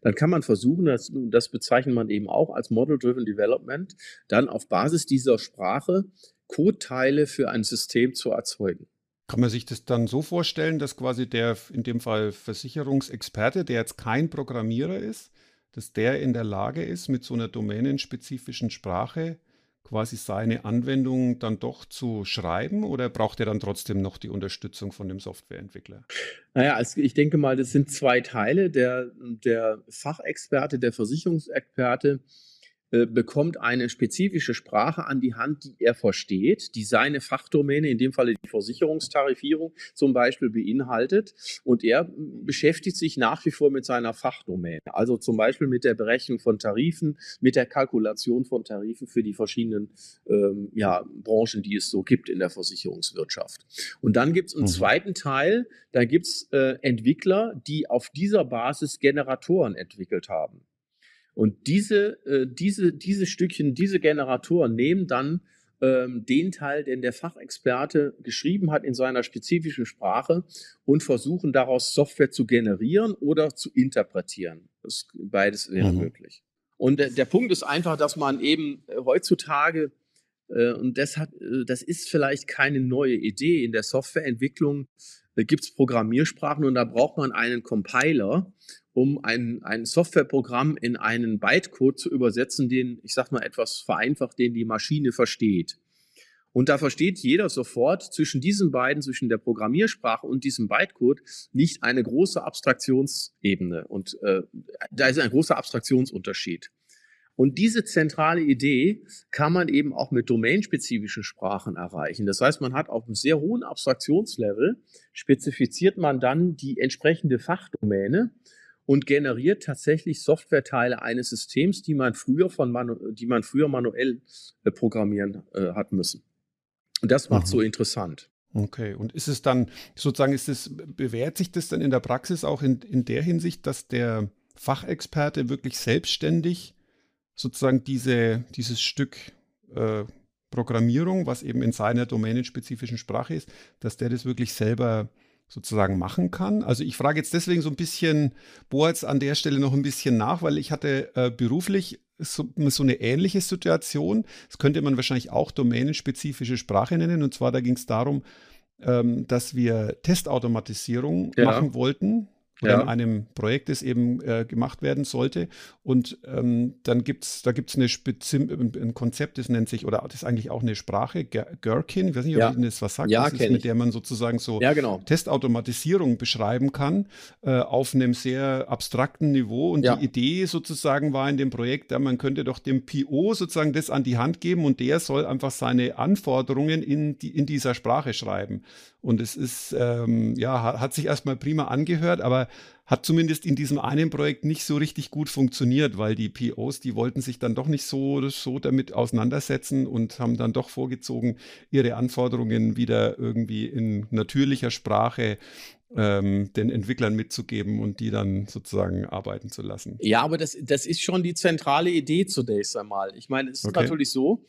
dann kann man versuchen, das, das bezeichnet man eben auch als Model-Driven Development, dann auf Basis dieser Sprache Codeteile für ein System zu erzeugen. Kann man sich das dann so vorstellen, dass quasi der in dem Fall Versicherungsexperte, der jetzt kein Programmierer ist, dass der in der Lage ist, mit so einer domänenspezifischen Sprache quasi seine Anwendung dann doch zu schreiben oder braucht er dann trotzdem noch die Unterstützung von dem Softwareentwickler? Naja, also ich denke mal, das sind zwei Teile. Der, der Fachexperte, der Versicherungsexperte äh, bekommt eine spezifische Sprache an die Hand, die er versteht, die seine Fachdomäne, in dem Falle die Versicherungstarifierung zum Beispiel beinhaltet. Und er beschäftigt sich nach wie vor mit seiner Fachdomäne, also zum Beispiel mit der Berechnung von Tarifen, mit der Kalkulation von Tarifen für die verschiedenen ähm, ja, Branchen, die es so gibt in der Versicherungswirtschaft. Und dann gibt es einen mhm. zweiten Teil, da gibt es äh, Entwickler, die auf dieser Basis Generatoren entwickelt haben. Und diese, äh, diese, diese Stückchen, diese Generatoren nehmen dann ähm, den Teil, den der Fachexperte geschrieben hat in seiner spezifischen Sprache und versuchen daraus Software zu generieren oder zu interpretieren. Das, beides wäre mhm. möglich. Und der, der Punkt ist einfach, dass man eben äh, heutzutage Äh, und das, hat, äh, das ist vielleicht keine neue Idee. In der Softwareentwicklung äh, gibt es Programmiersprachen und da braucht man einen Compiler, um ein, ein Softwareprogramm in einen Bytecode zu übersetzen, den, ich sag mal etwas vereinfacht, den die Maschine versteht. Und da versteht jeder sofort, zwischen diesen beiden, zwischen der Programmiersprache und diesem Bytecode, liegt eine große Abstraktionsebene. Und äh, da ist ein großer Abstraktionsunterschied. Und diese zentrale Idee kann man eben auch mit domainspezifischen Sprachen erreichen. Das heißt, man hat auf einem sehr hohen Abstraktionslevel, spezifiziert man dann die entsprechende Fachdomäne und generiert tatsächlich Softwareteile eines Systems, die man früher, von manu die man früher manuell äh, programmieren äh, hat müssen. Und das macht mhm. so interessant. Okay, und ist es dann sozusagen, ist es, bewährt sich das dann in der Praxis auch in, in der Hinsicht, dass der Fachexperte wirklich selbstständig sozusagen diese, dieses Stück äh, Programmierung, was eben in seiner domänenspezifischen Sprache ist, dass der das wirklich selber sozusagen machen kann. Also ich frage jetzt deswegen so ein bisschen, jetzt an der Stelle noch ein bisschen nach, weil ich hatte äh, beruflich so, so, eine ähnliche Situation. Das könnte man wahrscheinlich auch domänenspezifische Sprache nennen. Und zwar da ging es darum, ähm, dass wir Testautomatisierung ja. machen wollten oder ja. in einem Projekt, das eben äh, gemacht werden sollte. Und ähm, dann gibt es, da gibt es ein Konzept, das nennt sich, oder das ist eigentlich auch eine Sprache, Gherkin, ich weiß nicht, ob ja. Ihnen das was sagt, ja, das ist, mit der man sozusagen so ja, genau. Testautomatisierung beschreiben kann, äh, auf einem sehr abstrakten Niveau. Und die Idee sozusagen war in dem Projekt, ja, man könnte doch dem PO sozusagen das an die Hand geben und der soll einfach seine Anforderungen in, die, in dieser Sprache schreiben. Und es ist, ähm, ja, hat sich erstmal prima angehört, aber hat zumindest in diesem einen Projekt nicht so richtig gut funktioniert, weil die POs, die wollten sich dann doch nicht so, so damit auseinandersetzen und haben dann doch vorgezogen, ihre Anforderungen wieder irgendwie in natürlicher Sprache ähm, den Entwicklern mitzugeben und die dann sozusagen arbeiten zu lassen. Ja, aber das, das ist schon die zentrale Idee zunächst einmal. Ich meine, es ist okay. natürlich so,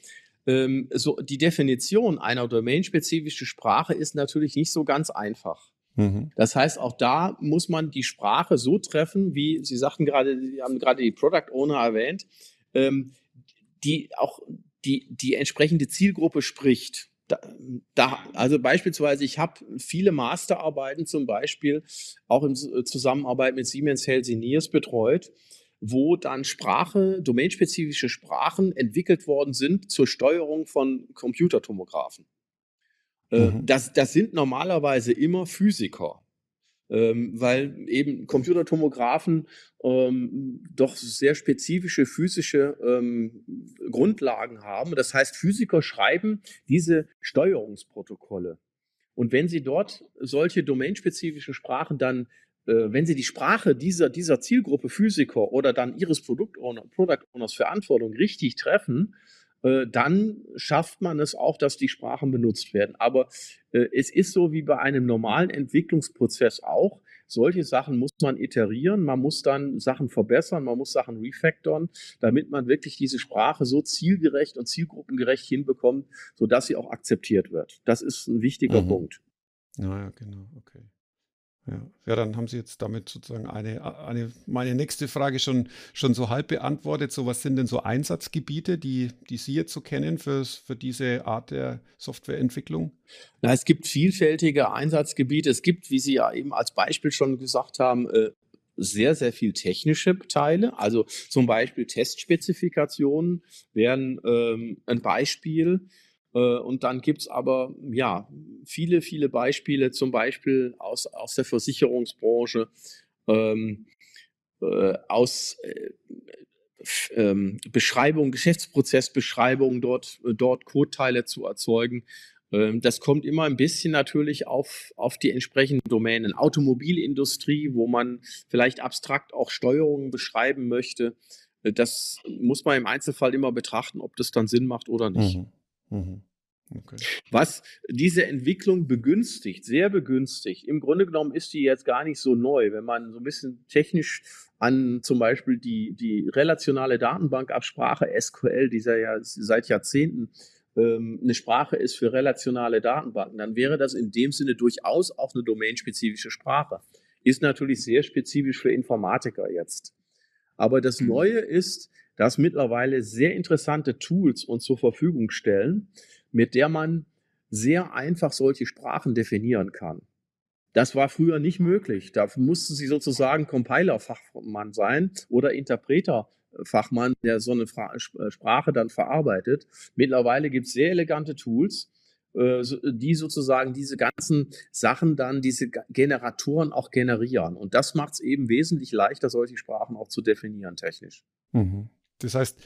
ähm, so die Definition einer domainspezifischen Sprache ist natürlich nicht so ganz einfach. Mhm. Das heißt, auch da muss man die Sprache so treffen, wie Sie sagten gerade, Sie haben gerade die Product Owner erwähnt, ähm, die auch die, die entsprechende Zielgruppe spricht. Da, da, also beispielsweise, ich habe viele Masterarbeiten zum Beispiel auch in Zusammenarbeit mit Siemens Healthineers betreut, wo dann Sprache, domainspezifische Sprachen entwickelt worden sind zur Steuerung von Computertomographen. Äh, mhm. Das, das sind normalerweise immer Physiker. Ähm, weil eben Computertomographen ähm, doch sehr spezifische physische ähm, Grundlagen haben. Das heißt, Physiker schreiben diese Steuerungsprotokolle. Und wenn sie dort solche domainspezifischen Sprachen dann, wenn sie die Sprache dieser, dieser Zielgruppe Physiker oder dann ihres Product, -Owner, Product Owners Verantwortung richtig treffen, äh, dann schafft man es auch, dass die Sprachen benutzt werden. Aber äh, es ist so wie bei einem normalen Entwicklungsprozess auch. Solche Sachen muss man iterieren, man muss dann Sachen verbessern, man muss Sachen refactoren, damit man wirklich diese Sprache so zielgerecht und zielgruppengerecht hinbekommt, sodass sie auch akzeptiert wird. Das ist ein wichtiger mhm. Punkt. Ja, ja, genau, okay. Ja. ja, dann haben Sie jetzt damit sozusagen eine, eine, meine nächste Frage schon, schon so halb beantwortet. So, was sind denn so Einsatzgebiete, die, die Sie jetzt so kennen für, für diese Art der Softwareentwicklung? Na, es gibt vielfältige Einsatzgebiete. Es gibt, wie Sie ja eben als Beispiel schon gesagt haben, äh, sehr, sehr viel technische Teile. Also zum Beispiel Testspezifikationen wären ähm, ein Beispiel. Äh, und dann gibt es aber ja viele, viele Beispiele, zum Beispiel aus, aus der Versicherungsbranche, ähm, äh, aus äh, ähm, Beschreibung, Geschäftsprozessbeschreibung, dort, dort Codeteile zu erzeugen. Ähm, das kommt immer ein bisschen natürlich auf, auf die entsprechenden Domänen. Automobilindustrie, wo man vielleicht abstrakt auch Steuerungen beschreiben möchte. Äh, das muss man im Einzelfall immer betrachten, ob das dann Sinn macht oder nicht. Mhm. Mhm. Okay. Was diese Entwicklung begünstigt, sehr begünstigt. Im Grunde genommen ist die jetzt gar nicht so neu. Wenn man so ein bisschen technisch an zum Beispiel die, die relationale Datenbankabsprache SQL, die ja seit Jahrzehnten ähm, eine Sprache ist für relationale Datenbanken, dann wäre das in dem Sinne durchaus auch eine domainspezifische Sprache. Ist natürlich sehr spezifisch für Informatiker jetzt. Aber das hm. Neue ist, dass mittlerweile sehr interessante Tools uns zur Verfügung stellen, mit der man sehr einfach solche Sprachen definieren kann. Das war früher nicht möglich. Da mussten Sie sozusagen Compiler-Fachmann sein oder Interpreter-Fachmann, der so eine äh, Sprache dann verarbeitet. Mittlerweile gibt es sehr elegante Tools, äh, die sozusagen diese ganzen Sachen dann, diese Generatoren auch generieren. Und das macht es eben wesentlich leichter, solche Sprachen auch zu definieren technisch. Mhm. Das heißt,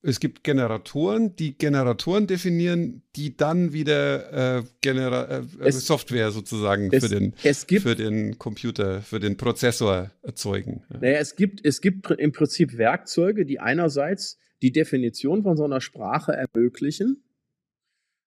es gibt Generatoren, die Generatoren definieren, die dann wieder äh, äh, es, Software sozusagen es, für, den, gibt, für den Computer, für den Prozessor erzeugen. Ja. Naja, es gibt, es gibt im Prinzip Werkzeuge, die einerseits die Definition von so einer Sprache ermöglichen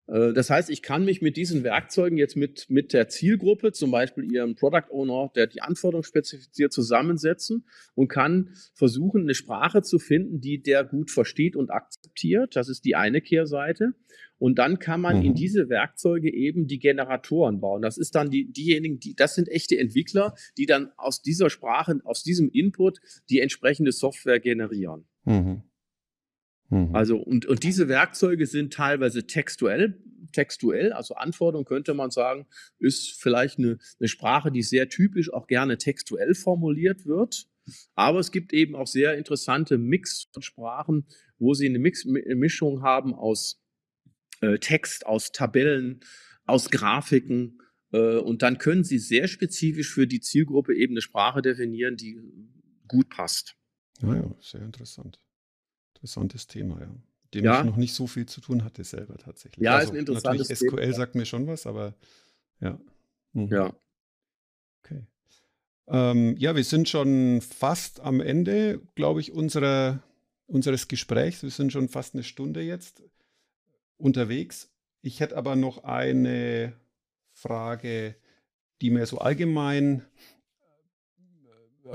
das heißt, ich kann mich mit diesen Werkzeugen jetzt mit, mit der Zielgruppe, zum Beispiel Ihrem Product Owner, der die Anforderungen spezifiziert, zusammensetzen und kann versuchen, eine Sprache zu finden, die der gut versteht und akzeptiert. Das ist die eine Kehrseite. Und dann kann man mhm. in diese Werkzeuge eben die Generatoren bauen. Das ist dann die, diejenigen, die, das sind echte Entwickler, die dann aus dieser Sprache, aus diesem Input die entsprechende Software generieren. Mhm. Mhm. Also, und, und diese Werkzeuge sind teilweise textuell, textuell, also Anforderung könnte man sagen, ist vielleicht eine, eine Sprache, die sehr typisch auch gerne textuell formuliert wird. Aber es gibt eben auch sehr interessante Mix von Sprachen, wo sie eine Mix Mischung haben aus äh, Text, aus Tabellen, aus Grafiken. Äh, und dann können sie sehr spezifisch für die Zielgruppe eben eine Sprache definieren, die gut passt. Naja, sehr interessant. Interessantes Thema, ja. Dem ja. ich noch nicht so viel zu tun hatte selber tatsächlich. Ja, also, ist ein interessantes natürlich SQL Thema. sagt mir schon was, aber ja. Mhm. Ja. Okay. Ähm, ja, wir sind schon fast am Ende, glaube ich, unserer, unseres Gesprächs. Wir sind schon fast eine Stunde jetzt unterwegs. Ich hätte aber noch eine Frage, die mir so allgemein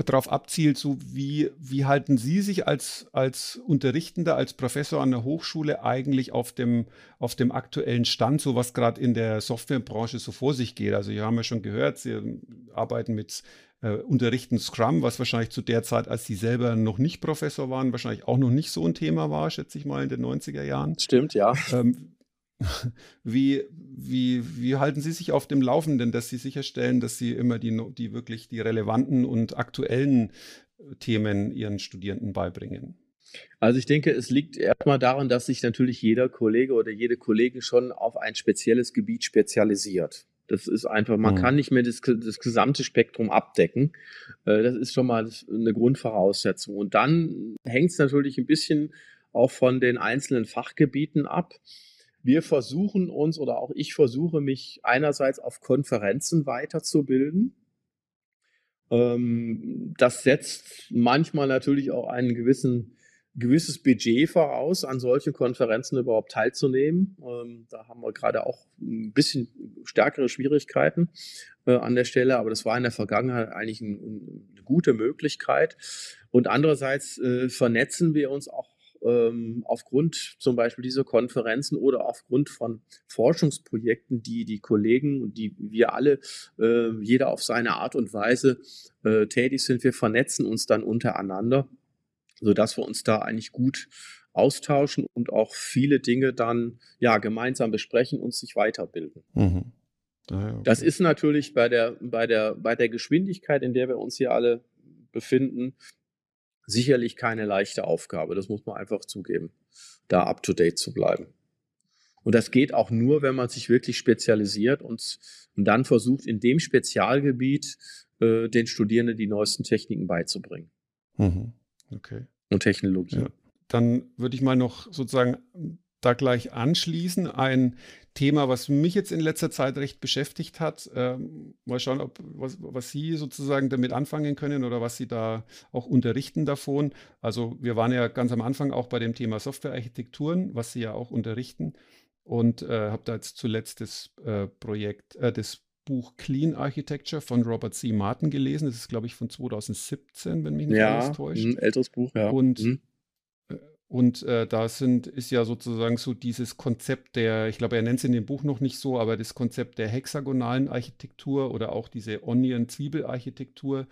darauf abzielt, so wie, wie halten Sie sich als, als Unterrichtender, als Professor an der Hochschule eigentlich auf dem, auf dem aktuellen Stand, so was gerade in der Softwarebranche so vor sich geht? Also, wir haben ja schon gehört, Sie arbeiten mit äh, Unterrichten Scrum, was wahrscheinlich zu der Zeit, als Sie selber noch nicht Professor waren, wahrscheinlich auch noch nicht so ein Thema war, schätze ich mal, in den 90er Jahren. Stimmt, ja. Ähm, wie, wie, wie halten Sie sich auf dem Laufenden, dass Sie sicherstellen, dass Sie immer die, die wirklich die relevanten und aktuellen äh, Themen Ihren Studierenden beibringen? Also ich denke, es liegt erstmal daran, dass sich natürlich jeder Kollege oder jede Kollegin schon auf ein spezielles Gebiet spezialisiert. Das ist einfach, man mhm. kann nicht mehr das, das, gesamte Spektrum abdecken. Äh, das ist schon mal eine Grundvoraussetzung. Und dann hängt es natürlich ein bisschen auch von den einzelnen Fachgebieten ab wir versuchen uns oder auch ich versuche mich einerseits auf Konferenzen weiterzubilden. Ähm, das setzt manchmal natürlich auch gewissen gewisses Budget voraus, an solchen Konferenzen überhaupt teilzunehmen. Ähm, da haben wir gerade auch ein bisschen stärkere Schwierigkeiten äh, an der Stelle, aber das war in der Vergangenheit eigentlich ein, eine gute Möglichkeit. Und andererseits äh, vernetzen wir uns auch ähm, aufgrund zum Beispiel dieser Konferenzen oder aufgrund von Forschungsprojekten, die die Kollegen und die wir alle, äh, jeder auf seine Art und Weise äh, tätig sind, wir vernetzen uns dann untereinander, sodass wir uns da eigentlich gut austauschen und auch viele Dinge dann ja gemeinsam besprechen und sich weiterbilden. Mhm. Ah, okay. Das ist natürlich bei der, bei, der, bei der Geschwindigkeit, in der wir uns hier alle befinden, sicherlich keine leichte Aufgabe, das muss man einfach zugeben, da up-to-date zu bleiben. Und das geht auch nur, wenn man sich wirklich spezialisiert und, und dann versucht, in dem Spezialgebiet äh, den Studierenden die neuesten Techniken beizubringen. Mhm. Okay. Und Technologie. Ja. Dann würde ich mal noch sozusagen da gleich anschließen. Ein Thema, was mich jetzt in letzter Zeit recht beschäftigt hat. Ähm, mal schauen, ob, was, was, Sie sozusagen damit anfangen können oder was Sie da auch unterrichten davon. Also wir waren ja ganz am Anfang auch bei dem Thema Softwarearchitekturen, was Sie ja auch unterrichten. Und äh, habe da jetzt zuletzt das äh, Projekt, äh, das Buch Clean Architecture von Robert C. Martin gelesen. Das ist, glaube ich, von 2017, wenn mich nicht ja, alles täuscht. Ein älteres Buch, ja. Und mhm. Und äh, da sind, ist ja sozusagen so dieses Konzept der, ich glaube, er nennt es in dem Buch noch nicht so, aber das Konzept der hexagonalen Architektur oder auch diese Onion-Zwiebel-Architektur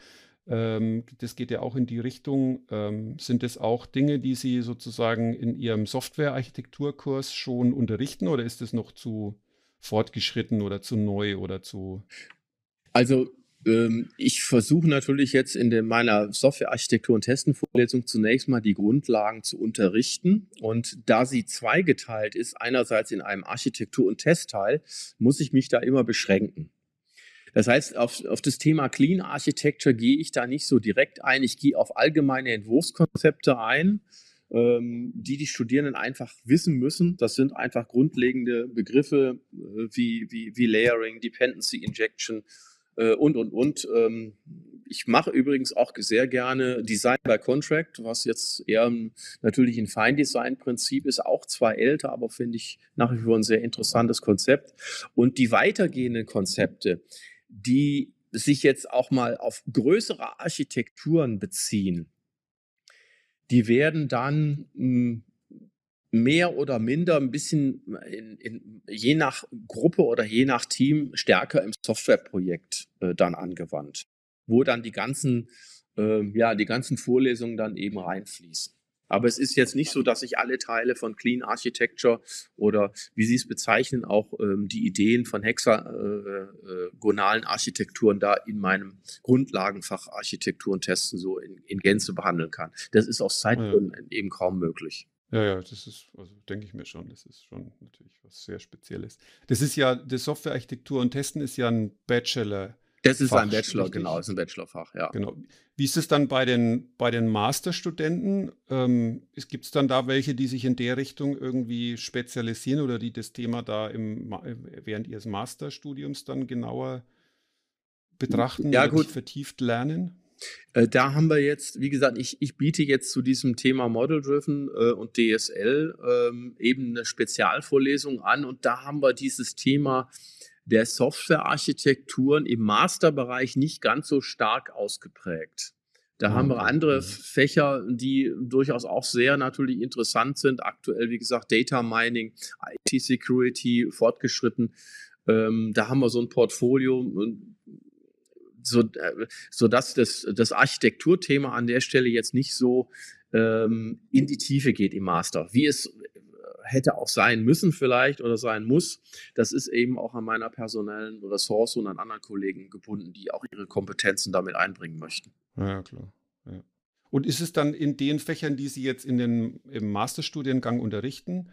Ähm, das geht ja auch in die Richtung. Ähm, sind das auch Dinge, die Sie sozusagen in Ihrem Softwarearchitekturkurs schon unterrichten oder ist das noch zu fortgeschritten oder zu neu oder zu? Also ich versuche natürlich jetzt in meiner Softwarearchitektur- und Testenvorlesung zunächst mal die Grundlagen zu unterrichten. Und da sie zweigeteilt ist, einerseits in einem Architektur- und Testteil, muss ich mich da immer beschränken. Das heißt, auf, auf das Thema Clean Architecture gehe ich da nicht so direkt ein. Ich gehe auf allgemeine Entwurfskonzepte ein, ähm, die die Studierenden einfach wissen müssen. Das sind einfach grundlegende Begriffe äh, wie, wie, wie Layering, Dependency Injection äh, und, und, und. Ähm, ich mache übrigens auch sehr gerne Design by Contract, was jetzt eher natürlich ein Feindesign-Prinzip ist, auch zwar älter, aber finde ich nach wie vor ein sehr interessantes Konzept. Und die weitergehenden Konzepte, die sich jetzt auch mal auf größere Architekturen beziehen, die werden dann hm, mehr oder minder ein bisschen in, in, je nach Gruppe oder je nach Team stärker im Softwareprojekt äh, dann angewandt, wo dann die ganzen, äh, ja, die ganzen Vorlesungen dann eben reinfließen. Aber es ist jetzt nicht so, dass ich alle Teile von Clean Architecture oder wie Sie es bezeichnen, auch ähm, die Ideen von hexagonalen äh, äh, Architekturen da in meinem Grundlagenfach Architektur und Testen so in, in Gänze behandeln kann. Das ist aus Zeitgründen ja. eben kaum möglich. Ja, ja, das ist, also denke ich mir schon, das ist schon natürlich was sehr Spezielles. Das ist ja, die Softwarearchitektur und Testen ist ja ein Bachelor. Das ist Fach, ein Bachelor, richtig? genau, ist ein Bachelorfach, ja. Genau. Wie ist es dann bei den, bei den Masterstudenten? Ähm, Gibt es dann da welche, die sich in der Richtung irgendwie spezialisieren oder die das Thema da im, während ihres Masterstudiums dann genauer betrachten ja, gut. vertieft lernen? Äh, da haben wir jetzt, wie gesagt, ich, ich biete jetzt zu diesem Thema Model Driven äh, und DSL ähm, eben eine Spezialvorlesung an und da haben wir dieses Thema der Softwarearchitekturen im Masterbereich nicht ganz so stark ausgeprägt. Da haben wir andere Fächer, die durchaus auch sehr natürlich interessant sind. Aktuell, wie gesagt, Data Mining, IT Security fortgeschritten. Ähm, da haben wir so ein Portfolio, so, äh, so dass das, das Architekturthema an der Stelle jetzt nicht so ähm, in die Tiefe geht im Master, wie es hätte auch sein müssen vielleicht oder sein muss. Das ist eben auch an meiner personellen Ressource und an anderen Kollegen gebunden, die auch ihre Kompetenzen damit einbringen möchten. Ja, klar. Ja. Und ist es dann in den Fächern, die Sie jetzt in den, im Masterstudiengang unterrichten,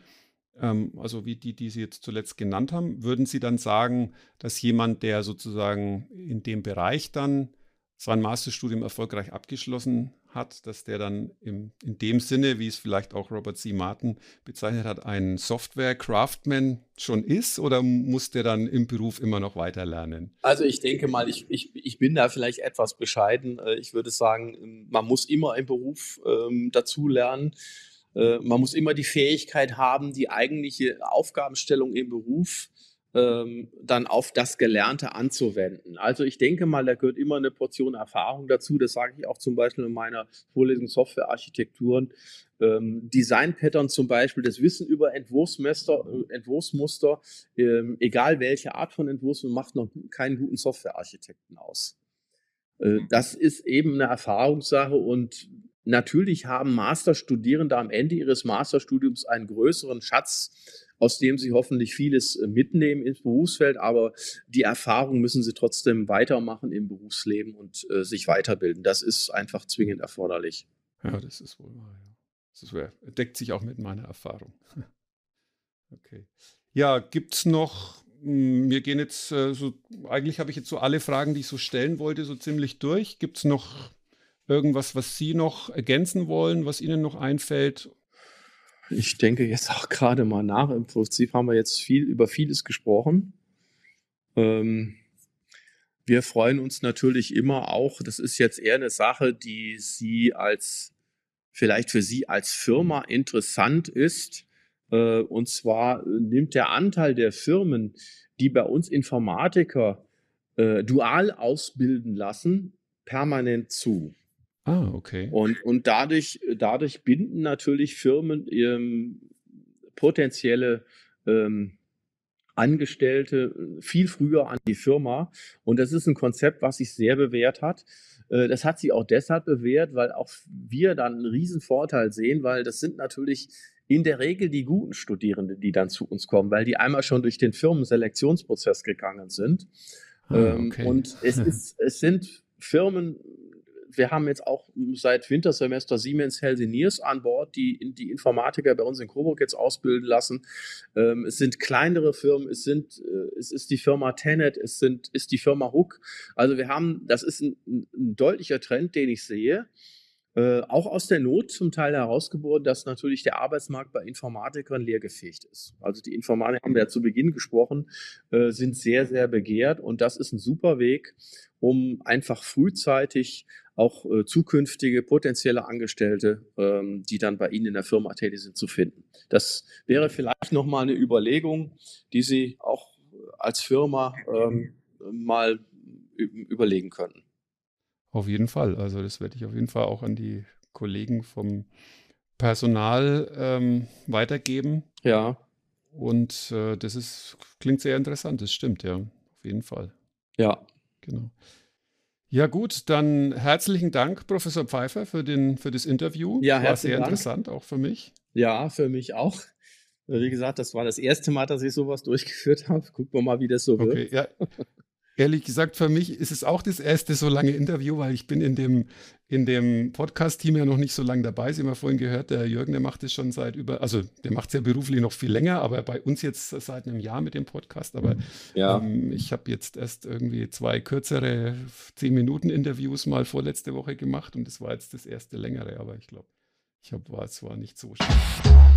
also wie die, die Sie jetzt zuletzt genannt haben, würden Sie dann sagen, dass jemand, der sozusagen in dem Bereich dann sein Masterstudium erfolgreich abgeschlossen hat, dass der dann im, in dem Sinne, wie es vielleicht auch Robert C. Martin bezeichnet hat, ein Software-Craftsman schon ist oder muss der dann im Beruf immer noch weiter lernen? Also ich denke mal, ich, ich, ich bin da vielleicht etwas bescheiden. Äh, ich würde sagen, man muss immer im Beruf ähm, dazu lernen. Äh, man muss immer die Fähigkeit haben, die eigentliche Aufgabenstellung im Beruf ähm, dann auf das Gelernte anzuwenden. Also ich denke mal, da gehört immer eine Portion Erfahrung dazu. Das sage ich auch zum Beispiel in meiner Vorlesung Softwarearchitekturen. Ähm, Design-Pattern zum Beispiel, das Wissen über Entwurfsmuster, äh, Entwurfsmuster ähm, egal welche Art von Entwurf, macht noch keinen guten Softwarearchitekten aus. Äh, das ist eben eine Erfahrungssache und natürlich haben Masterstudierende am Ende ihres Masterstudiums einen größeren Schatz aus dem sie hoffentlich vieles äh, mitnehmen ins Berufsfeld, aber die Erfahrung müssen sie trotzdem weitermachen im Berufsleben und äh, sich weiterbilden. Das ist einfach zwingend erforderlich. Ja, das ist wohl wahr. Ja. Das ist, deckt sich auch mit meiner Erfahrung. okay. Ja, gibt es noch, hm, wir gehen jetzt äh, so, eigentlich habe ich jetzt so alle Fragen, die ich so stellen wollte, so ziemlich durch. Gibt es noch irgendwas, was Sie noch ergänzen wollen, was Ihnen noch einfällt? Ich denke jetzt auch gerade mal nach. Im Prinzip haben wir jetzt viel über vieles gesprochen. Ähm, wir freuen uns natürlich immer auch, das ist jetzt eher eine Sache, die Sie als, vielleicht für Sie als Firma interessant ist. Äh, und zwar nimmt der Anteil der Firmen, die bei uns Informatiker äh, dual ausbilden lassen, permanent zu. Ah, okay. Und, und dadurch, dadurch binden natürlich Firmen ähm, potenzielle ähm, Angestellte viel früher an die Firma. Und das ist ein Konzept, was sich sehr bewährt hat. Äh, das hat sich auch deshalb bewährt, weil auch wir dann einen riesen Vorteil sehen, weil das sind natürlich in der Regel die guten Studierenden, die dann zu uns kommen, weil die einmal schon durch den Firmenselektionsprozess gegangen sind. Ah, ähm, okay. Und es, ist, es sind Firmen, wir haben jetzt auch seit Wintersemester Siemens Healthineers an Bord, die die Informatiker bei uns in Coburg jetzt ausbilden lassen. Ähm, es sind kleinere Firmen, es sind, äh, es ist die Firma Tenet, es sind, ist die Firma Hook. Also wir haben, das ist ein, ein deutlicher Trend, den ich sehe. Äh, auch aus der Not zum Teil herausgeboren, dass natürlich der Arbeitsmarkt bei Informatikern leergefegt ist. Also die Informatiker, haben wir ja zu Beginn gesprochen, äh, sind sehr, sehr begehrt und das ist ein super Weg, um einfach frühzeitig auch äh, zukünftige potenzielle Angestellte, ähm, die dann bei Ihnen in der Firma tätig sind, zu finden. Das wäre vielleicht nochmal eine Überlegung, die Sie auch als Firma ähm, mal überlegen könnten. Auf jeden Fall. Also das werde ich auf jeden Fall auch an die Kollegen vom Personal ähm, weitergeben. Ja. Und äh, das ist, klingt sehr interessant, das stimmt, ja. Auf jeden Fall. Ja. Genau. Ja, gut, dann herzlichen Dank, Professor Pfeiffer, für, den, für das Interview. Ja, war sehr Dank. interessant, auch für mich. Ja, für mich auch. Wie gesagt, das war das erste Mal, dass ich sowas durchgeführt habe. Gucken wir mal, wie das so okay, wird. Ja. Ehrlich gesagt, für mich ist es auch das erste so lange Interview, weil ich bin in dem, in dem Podcast-Team ja noch nicht so lange dabei. Sie haben ja vorhin gehört, der Jürgen, der macht es schon seit über, also der macht es ja beruflich noch viel länger, aber bei uns jetzt seit einem Jahr mit dem Podcast. Aber ja. ähm, ich habe jetzt erst irgendwie zwei kürzere 10-Minuten-Interviews mal vorletzte Woche gemacht und das war jetzt das erste längere, aber ich glaube, ich hab, war, es war nicht so schlimm.